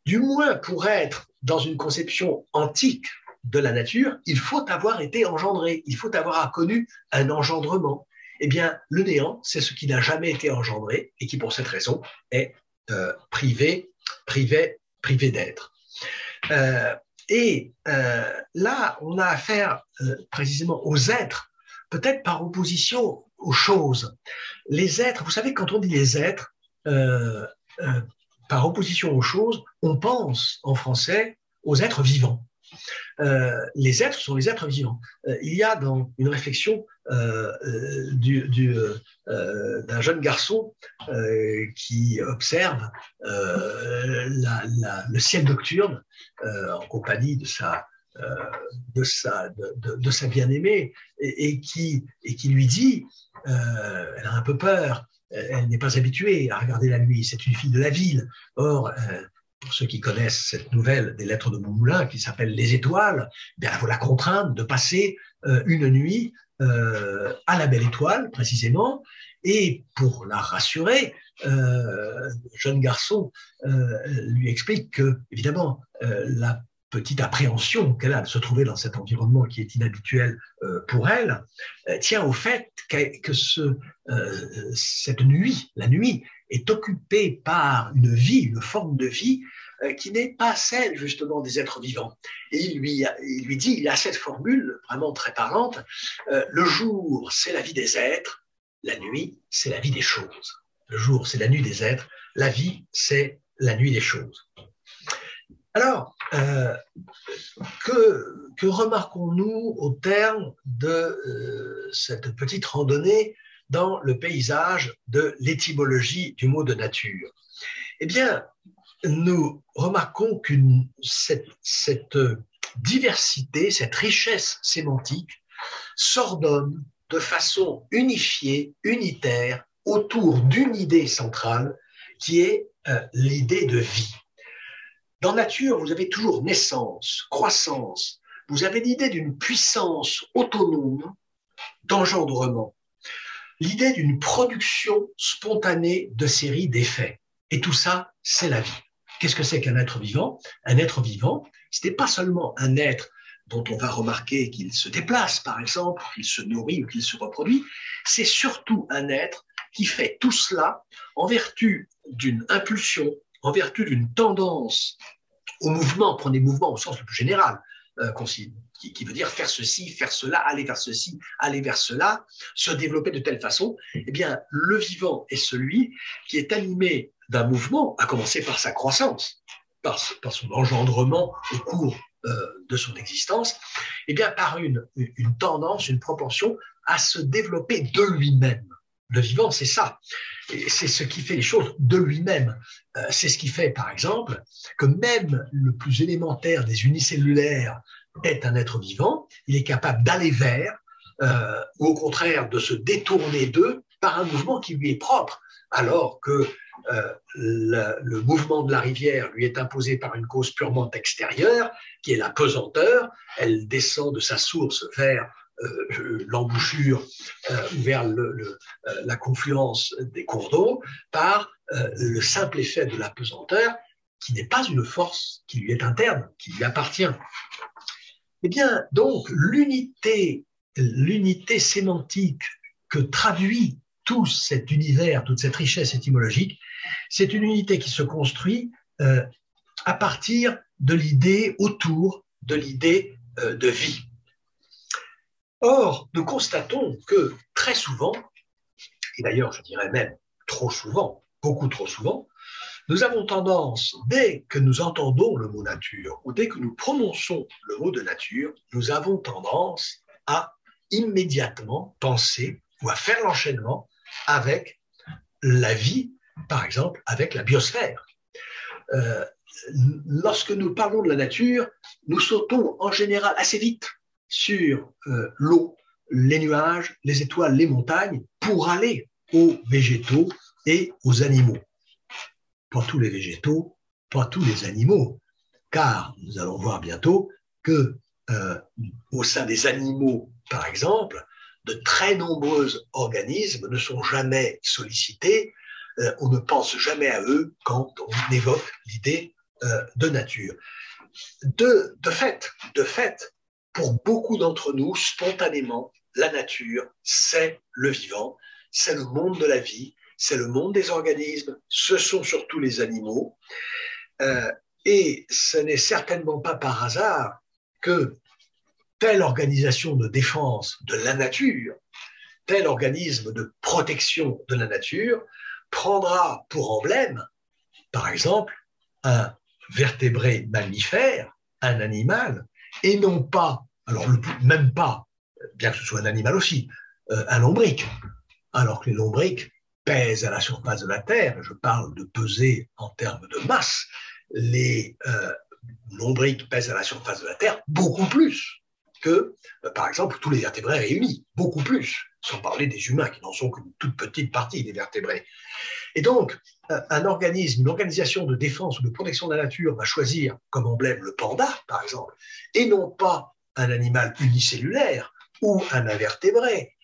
du moins pour être dans une conception antique de la nature, il faut avoir été engendré, il faut avoir connu un engendrement. Eh bien, le néant, c'est ce qui n'a jamais été engendré et qui, pour cette raison, est euh, privé, privé, privé d'être. Euh, et là, on a affaire précisément aux êtres, peut-être par opposition aux choses. Les êtres, vous savez, quand on dit les êtres, euh, euh, par opposition aux choses, on pense en français aux êtres vivants. Euh, les êtres sont les êtres vivants. il y a dans une réflexion du, d'un jeune garçon qui observe le ciel nocturne en compagnie de sa, de sa, de, sa bien-aimée et, qui, et qui lui dit euh, elle a un peu peur, elle n'est pas habituée à regarder la nuit, c'est une fille de la ville. Or, euh, pour ceux qui connaissent cette nouvelle des lettres de Moulin qui s'appelle Les Étoiles, bien, il faut la contraindre de passer euh, une nuit à la Belle Étoile, précisément, et pour la rassurer, le jeune garçon lui explique que, évidemment, la petite appréhension qu'elle a de se trouver dans cet environnement qui est inhabituel euh, pour elle, euh, tient au fait que, ce, euh, cette nuit, la nuit, est occupée par une vie, une forme de vie qui n'est pas celle justement des êtres vivants. Et il lui, il lui dit, il a cette formule vraiment très parlante, le jour c'est la vie des êtres, la nuit c'est la vie des choses. Le jour c'est la nuit des êtres, la vie c'est la nuit des choses. Alors, euh, que, remarquons-nous au terme de euh, cette petite randonnée dans le paysage de l'étymologie du mot de nature. Eh bien, nous remarquons cette, cette diversité, cette richesse sémantique s'ordonne de façon unifiée, unitaire, autour d'une idée centrale qui est euh, l'idée de vie. Dans nature, vous avez toujours naissance, croissance, vous avez l'idée d'une puissance autonome d'engendrement, l'idée d'une production spontanée de séries d'effets. Et tout ça, c'est la vie. Qu'est-ce que c'est qu'un être vivant? Un être vivant, ce n'est pas seulement un être dont on va remarquer qu'il se déplace, par exemple, qu'il se nourrit ou qu'il se reproduit, c'est surtout un être qui fait tout cela en vertu d'une impulsion, en vertu d'une tendance au mouvement, prenez mouvement au sens le plus général, euh, qui, veut dire faire ceci, faire cela, aller vers ceci, aller vers cela, se développer de telle façon, eh bien, le vivant est celui qui est animé d'un mouvement, à commencer par sa croissance, par, par son engendrement au cours euh, de son existence, eh bien, par une, une tendance, une propension à se développer de lui-même. Le vivant, c'est ça. C'est ce qui fait les choses de lui-même. Euh, c'est ce qui fait, par exemple, que même le plus élémentaire des unicellulaires est un être vivant. Il est capable d'aller vers, euh, ou au contraire de se détourner d'eux par un mouvement qui lui est propre, alors que euh, le, mouvement de la rivière lui est imposé par une cause purement extérieure, qui est la pesanteur. Elle descend de sa source vers l'embouchure euh, vers le, euh, la confluence des cours d'eau par le simple effet de la pesanteur qui n'est pas une force qui lui est interne, qui lui appartient. Eh bien, donc, l'unité, sémantique que traduit tout cet univers, toute cette richesse étymologique, c'est une unité qui se construit euh, à partir de l'idée autour de l'idée euh, de vie. Or, nous constatons que très souvent, et d'ailleurs je dirais même trop souvent, beaucoup trop souvent, nous avons tendance, dès que nous entendons le mot nature ou dès que nous prononçons le mot de nature, nous avons tendance à immédiatement penser ou à faire l'enchaînement avec la vie, par exemple avec la biosphère. Euh, lorsque nous parlons de la nature, nous sautons en général assez vite sur euh, l'eau, les nuages, les étoiles, les montagnes, pour aller aux végétaux et aux animaux. Pas tous les végétaux, pas tous les animaux, car nous allons voir bientôt que euh, au sein des animaux, par exemple, de très nombreux organismes ne sont jamais sollicités, euh, on ne pense jamais à eux quand on évoque l'idée de nature. De, de fait, de fait, pour beaucoup d'entre nous, spontanément, la nature, c'est le vivant, c'est le monde de la vie, c'est le monde des organismes, ce sont surtout les animaux. Euh, et ce n'est certainement pas par hasard que telle organisation de défense de la nature, tel organisme de protection de la nature, prendra pour emblème, par exemple, un vertébré mammifère, un animal, et non pas, alors même pas, bien que ce soit un animal aussi, euh, un lombric, alors que les lombrics pèsent à la surface de la Terre, je parle de peser en termes de masse, les euh, lombrics pèsent à la surface de la Terre beaucoup plus euh, par exemple, tous les vertébrés réunis, beaucoup plus, sans parler des humains qui n'en sont qu'une toute petite partie des vertébrés. Et donc, un organisme, une organisation de défense ou de protection de la nature va choisir comme emblème le panda, par exemple, et non pas un animal unicellulaire ou un invertébré.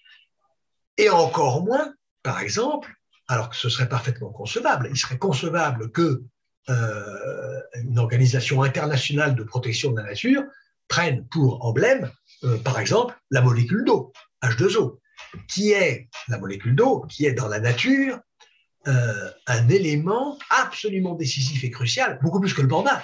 Et encore moins, par exemple, alors que ce serait parfaitement concevable, il serait concevable que une organisation internationale de protection de la nature, prennent pour emblème, par exemple, la molécule d'eau, H2O, qui est la molécule d'eau, qui est dans la nature un élément absolument décisif et crucial, beaucoup plus que le panda,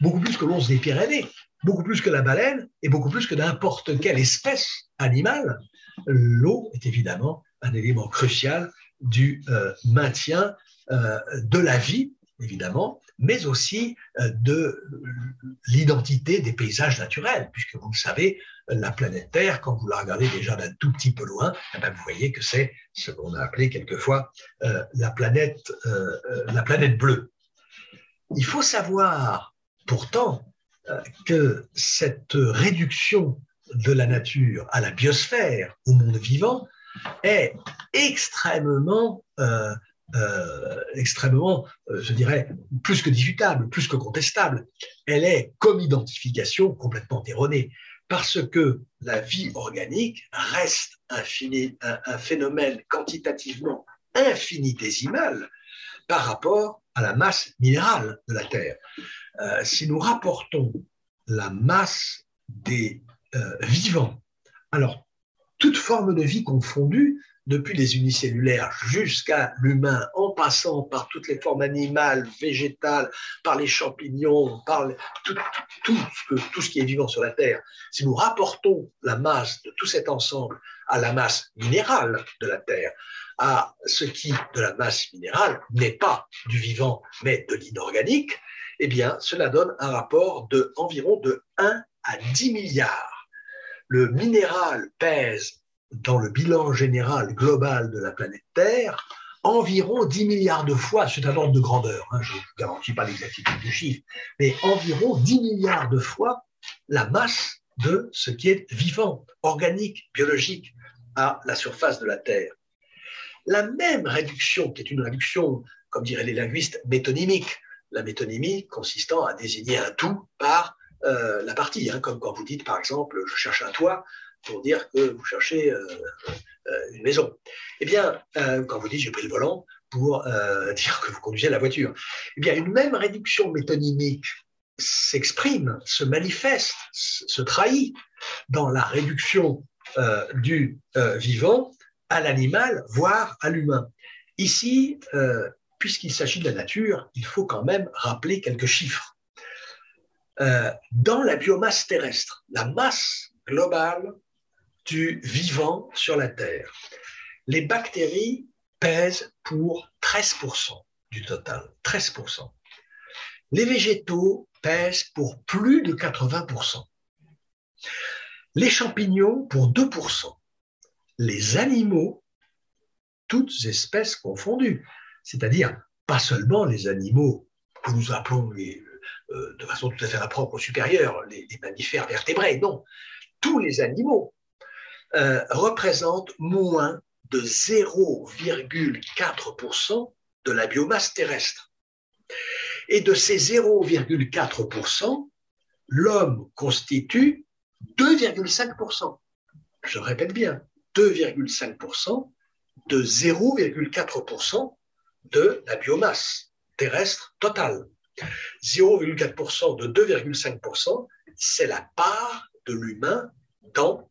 beaucoup plus que l'once des Pyrénées, beaucoup plus que la baleine et beaucoup plus que n'importe quelle espèce animale. L'eau est évidemment un élément crucial du euh, maintien euh, de la vie, évidemment, mais aussi euh, de l'identité des paysages naturels, puisque vous le savez, la planète Terre, quand vous la regardez déjà d'un tout petit peu loin, eh ben, vous voyez que c'est ce qu'on a appelé quelquefois la planète, la planète bleue. Il faut savoir pourtant que cette réduction de la nature à la biosphère, au monde vivant, est extrêmement, euh, euh, extrêmement, euh, je dirais, plus que discutable, plus que contestable. Elle est, comme identification, complètement erronée, parce que la vie organique reste un, phénomène quantitativement infinitésimal par rapport à la masse minérale de la Terre. si nous rapportons la masse des vivants, alors toute forme de vie confondue, depuis les unicellulaires jusqu'à l'humain, en passant par toutes les formes animales, végétales, par les champignons, par tout, ce qui est vivant sur la Terre, si nous rapportons la masse de tout cet ensemble à la masse minérale de la Terre, à ce qui, de la masse minérale, n'est pas du vivant, mais de l'inorganique, eh bien, cela donne un rapport de environ de 1 à 10 milliards. Le minéral pèse dans le bilan général global de la planète Terre environ 10 milliards de fois, c'est un ordre de grandeur, hein, je ne garantis pas l'exactitude du chiffre, mais environ 10 milliards de fois la masse de ce qui est vivant, organique, biologique à la surface de la Terre. La même réduction, qui est une réduction, comme diraient les linguistes, métonymique, la métonymie consistant à désigner un tout par euh, la partie, hein, comme quand vous dites par exemple je cherche un toit pour dire que vous cherchez euh, euh, une maison. Eh bien, quand vous dites j'ai pris le volant pour dire que vous conduisez la voiture, eh bien une même réduction métonymique s'exprime, se manifeste, se trahit dans la réduction du vivant à l'animal, voire à l'humain. Ici, puisqu'il s'agit de la nature, il faut quand même rappeler quelques chiffres. Euh, dans la biomasse terrestre, la masse globale du vivant sur la Terre. Les bactéries pèsent pour 13% du total, 13%. Les végétaux pèsent pour plus de 80%. Les champignons pour 2%. Les animaux, toutes espèces confondues, c'est-à-dire pas seulement les animaux que nous appelons les, euh, de façon tout à fait impropre supérieure, les, mammifères vertébrés, non. Tous les animaux euh, représentent moins de 0,4% de la biomasse terrestre. Et de ces 0,4%, l'homme constitue 2,5%. Je répète bien, 2,5% de 0,4% de la biomasse terrestre totale. 0,4% de 2,5%, c'est la part de l'humain dans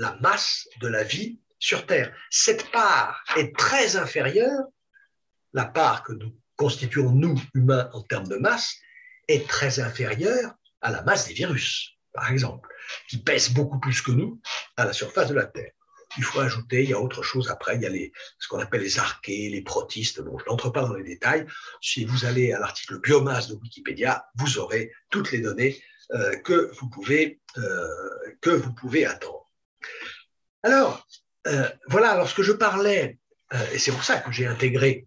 la masse de la vie sur Terre. Cette part est très inférieure, la part que nous constituons, nous, humains, en termes de masse, est très inférieure à la masse des virus, par exemple, qui pèsent beaucoup plus que nous à la surface de la Terre. Il faut ajouter, il y a autre chose après, il y a ce qu'on appelle les archées, les protistes. Bon, je n'entre pas dans les détails. Si vous allez à l'article biomasse de Wikipédia, vous aurez toutes les données euh, euh, que vous pouvez attendre. Alors euh, voilà. Lorsque je parlais, et c'est pour ça que j'ai intégré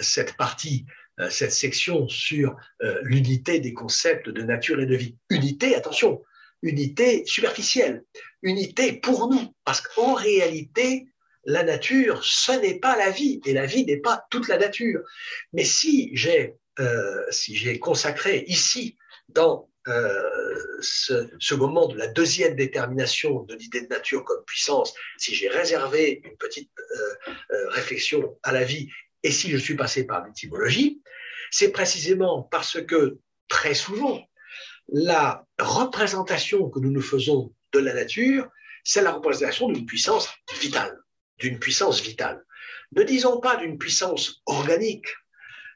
cette partie cette section sur l'unité des concepts de nature et de vie. Unité, attention, unité superficielle, unité pour nous, parce qu'en réalité, la nature, ce n'est pas la vie, et la vie n'est pas toute la nature. Mais si j'ai euh, si j'ai consacré ici, dans euh, ce, moment de la deuxième détermination de l'idée de nature comme puissance, si j'ai réservé une petite euh, réflexion à la vie, et si je suis passé par l'étymologie, C'est précisément parce que très souvent, la représentation que nous nous faisons de la nature, c'est la représentation d'une puissance vitale, d'une puissance vitale. Ne disons pas d'une puissance organique,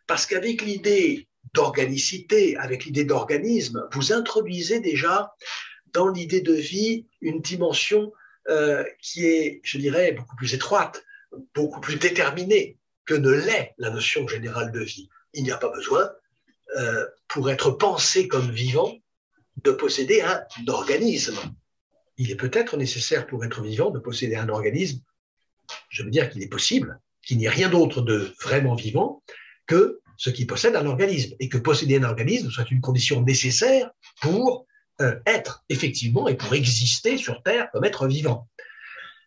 parce qu'avec l'idée d'organicité, avec l'idée d'organisme, vous introduisez déjà dans l'idée de vie une dimension euh, qui est, je dirais, beaucoup plus étroite, beaucoup plus déterminée que ne l'est la notion générale de vie. Il n'y a pas besoin, euh, pour être pensé comme vivant, de posséder un organisme. Il est peut-être nécessaire pour être vivant de posséder un organisme. Je veux dire qu'il est possible qu'il n'y ait rien d'autre de vraiment vivant que ce qui possède un organisme et que posséder un organisme soit une condition nécessaire pour euh, être effectivement et pour exister sur Terre comme être vivant.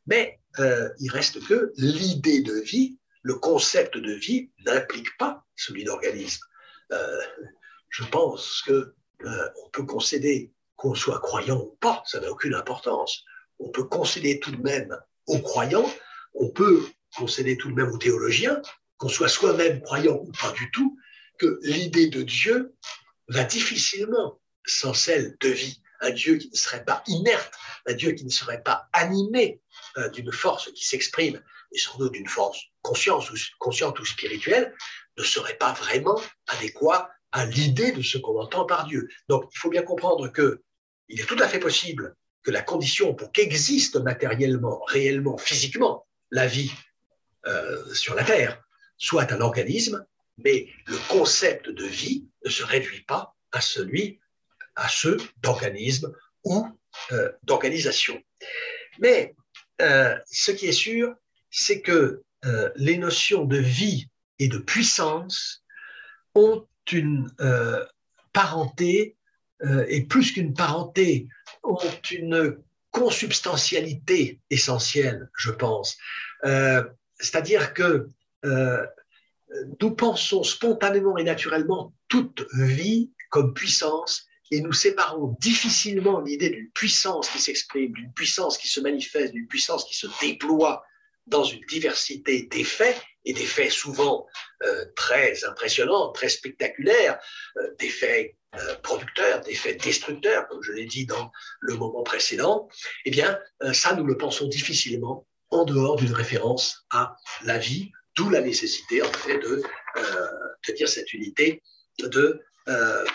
Mais euh, il reste que l'idée de vie, le concept de vie n'implique pas celui d'organisme. Euh, je pense que on peut concéder qu'on soit croyant ou pas, ça n'a aucune importance. On peut concéder tout de même aux croyants, on peut concéder tout de même aux théologiens, qu'on soit soi-même croyant ou pas du tout, que l'idée de Dieu va difficilement sans celle de vie. Un Dieu qui ne serait pas inerte, un Dieu qui ne serait pas animé euh, d'une force qui s'exprime, et sans doute d'une force consciente ou, spirituelle, ne serait pas vraiment adéquat à l'idée de ce qu'on entend par Dieu. Donc, il faut bien comprendre que il est tout à fait possible que la condition pour qu'existe matériellement, réellement, physiquement, la vie euh, sur la Terre soit un organisme, mais le concept de vie ne se réduit pas à celui, à ceux d'organisme ou euh, d'organisation. Mais euh, ce qui est sûr, c'est que euh, les notions de vie et de puissance ont une parenté, et plus qu'une parenté, ont une consubstantialité essentielle, je pense. C'est-à-dire que euh, nous pensons spontanément et naturellement toute vie comme puissance et nous séparons difficilement l'idée d'une puissance qui s'exprime, d'une puissance qui se manifeste, d'une puissance qui se déploie dans une diversité d'effets et des faits souvent euh, très impressionnants, très spectaculaires, euh, euh, producteurs, des faits destructeurs, comme je l'ai dit dans le moment précédent, eh bien, ça, nous le pensons difficilement en dehors d'une référence à la vie, d'où la nécessité, en fait, de euh, tenir cette unité de, euh,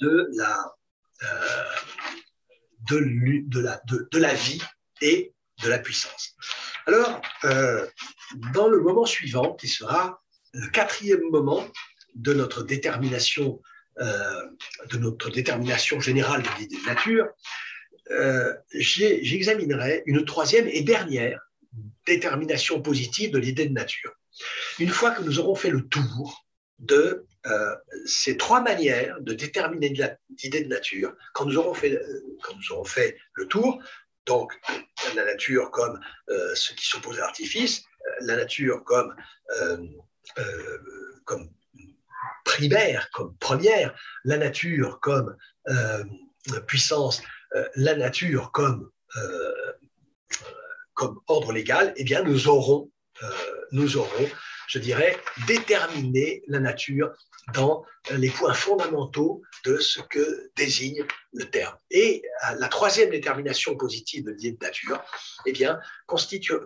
de, la, de, de, la, de, de la vie et de la puissance. Alors, euh, dans le moment suivant, qui sera le quatrième moment de notre détermination, euh, de notre détermination générale de l'idée de nature, euh, j'examinerai une troisième et dernière détermination positive de l'idée de nature. Une fois que nous aurons fait le tour de euh, ces trois manières de déterminer l'idée de nature, quand nous aurons fait, quand nous aurons fait le tour, donc la nature comme euh, ce qui s'oppose à l'artifice, euh, la nature comme, euh, euh, comme primaire, comme première, la nature comme euh, puissance, euh, la nature comme, comme ordre légal, eh bien nous aurons, nous aurons je dirais, déterminer la nature dans les points fondamentaux de ce que désigne le terme. Et euh, la troisième détermination positive de l'idée de nature, eh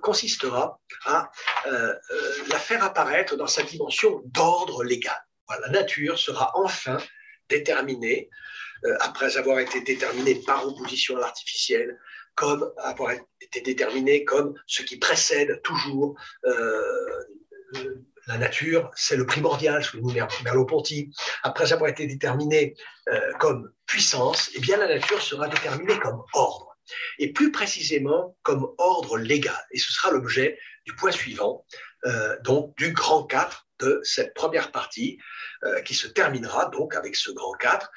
consistera à euh, euh, la faire apparaître dans sa dimension d'ordre légal. La nature sera enfin déterminée, euh, après avoir été déterminée par opposition à l'artificiel, comme avoir été déterminée comme ce qui précède toujours euh, la nature, c'est le primordial, souligne Merleau-Ponty. Après avoir été déterminé euh, comme puissance, eh bien la nature sera déterminée comme ordre. Et plus précisément comme ordre légal. Et ce sera l'objet du point suivant, euh, donc du grand 4 de cette première partie, euh, qui se terminera donc avec ce grand 4, euh,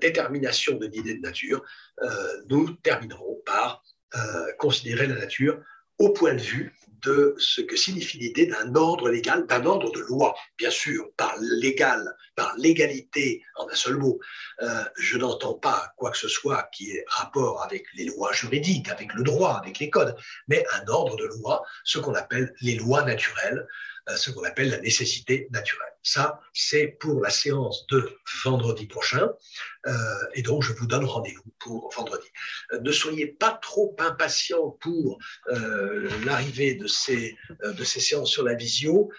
détermination de l'idée de nature. Euh, nous terminerons par euh, considérer la nature au point de vue de ce que signifie l'idée d'un ordre légal, d'un ordre de loi, bien sûr, par légal, par légalité, en un seul mot. Euh, je n'entends pas quoi que ce soit qui ait rapport avec les lois juridiques, avec le droit, avec les codes, mais un ordre de loi, ce qu'on appelle les lois naturelles, ce qu'on appelle la nécessité naturelle. Ça, c'est pour la séance de vendredi prochain. Euh, et donc, je vous donne rendez-vous pour vendredi. Euh, ne soyez pas trop impatients pour euh, l'arrivée de ces, de ces séances sur la visio,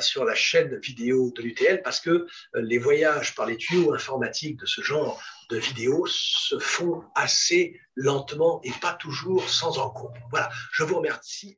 sur la chaîne vidéo de l'UTL, parce que les voyages par les tuyaux informatiques de ce genre de vidéos se font assez lentement et pas toujours sans encombre. Voilà, je vous remercie.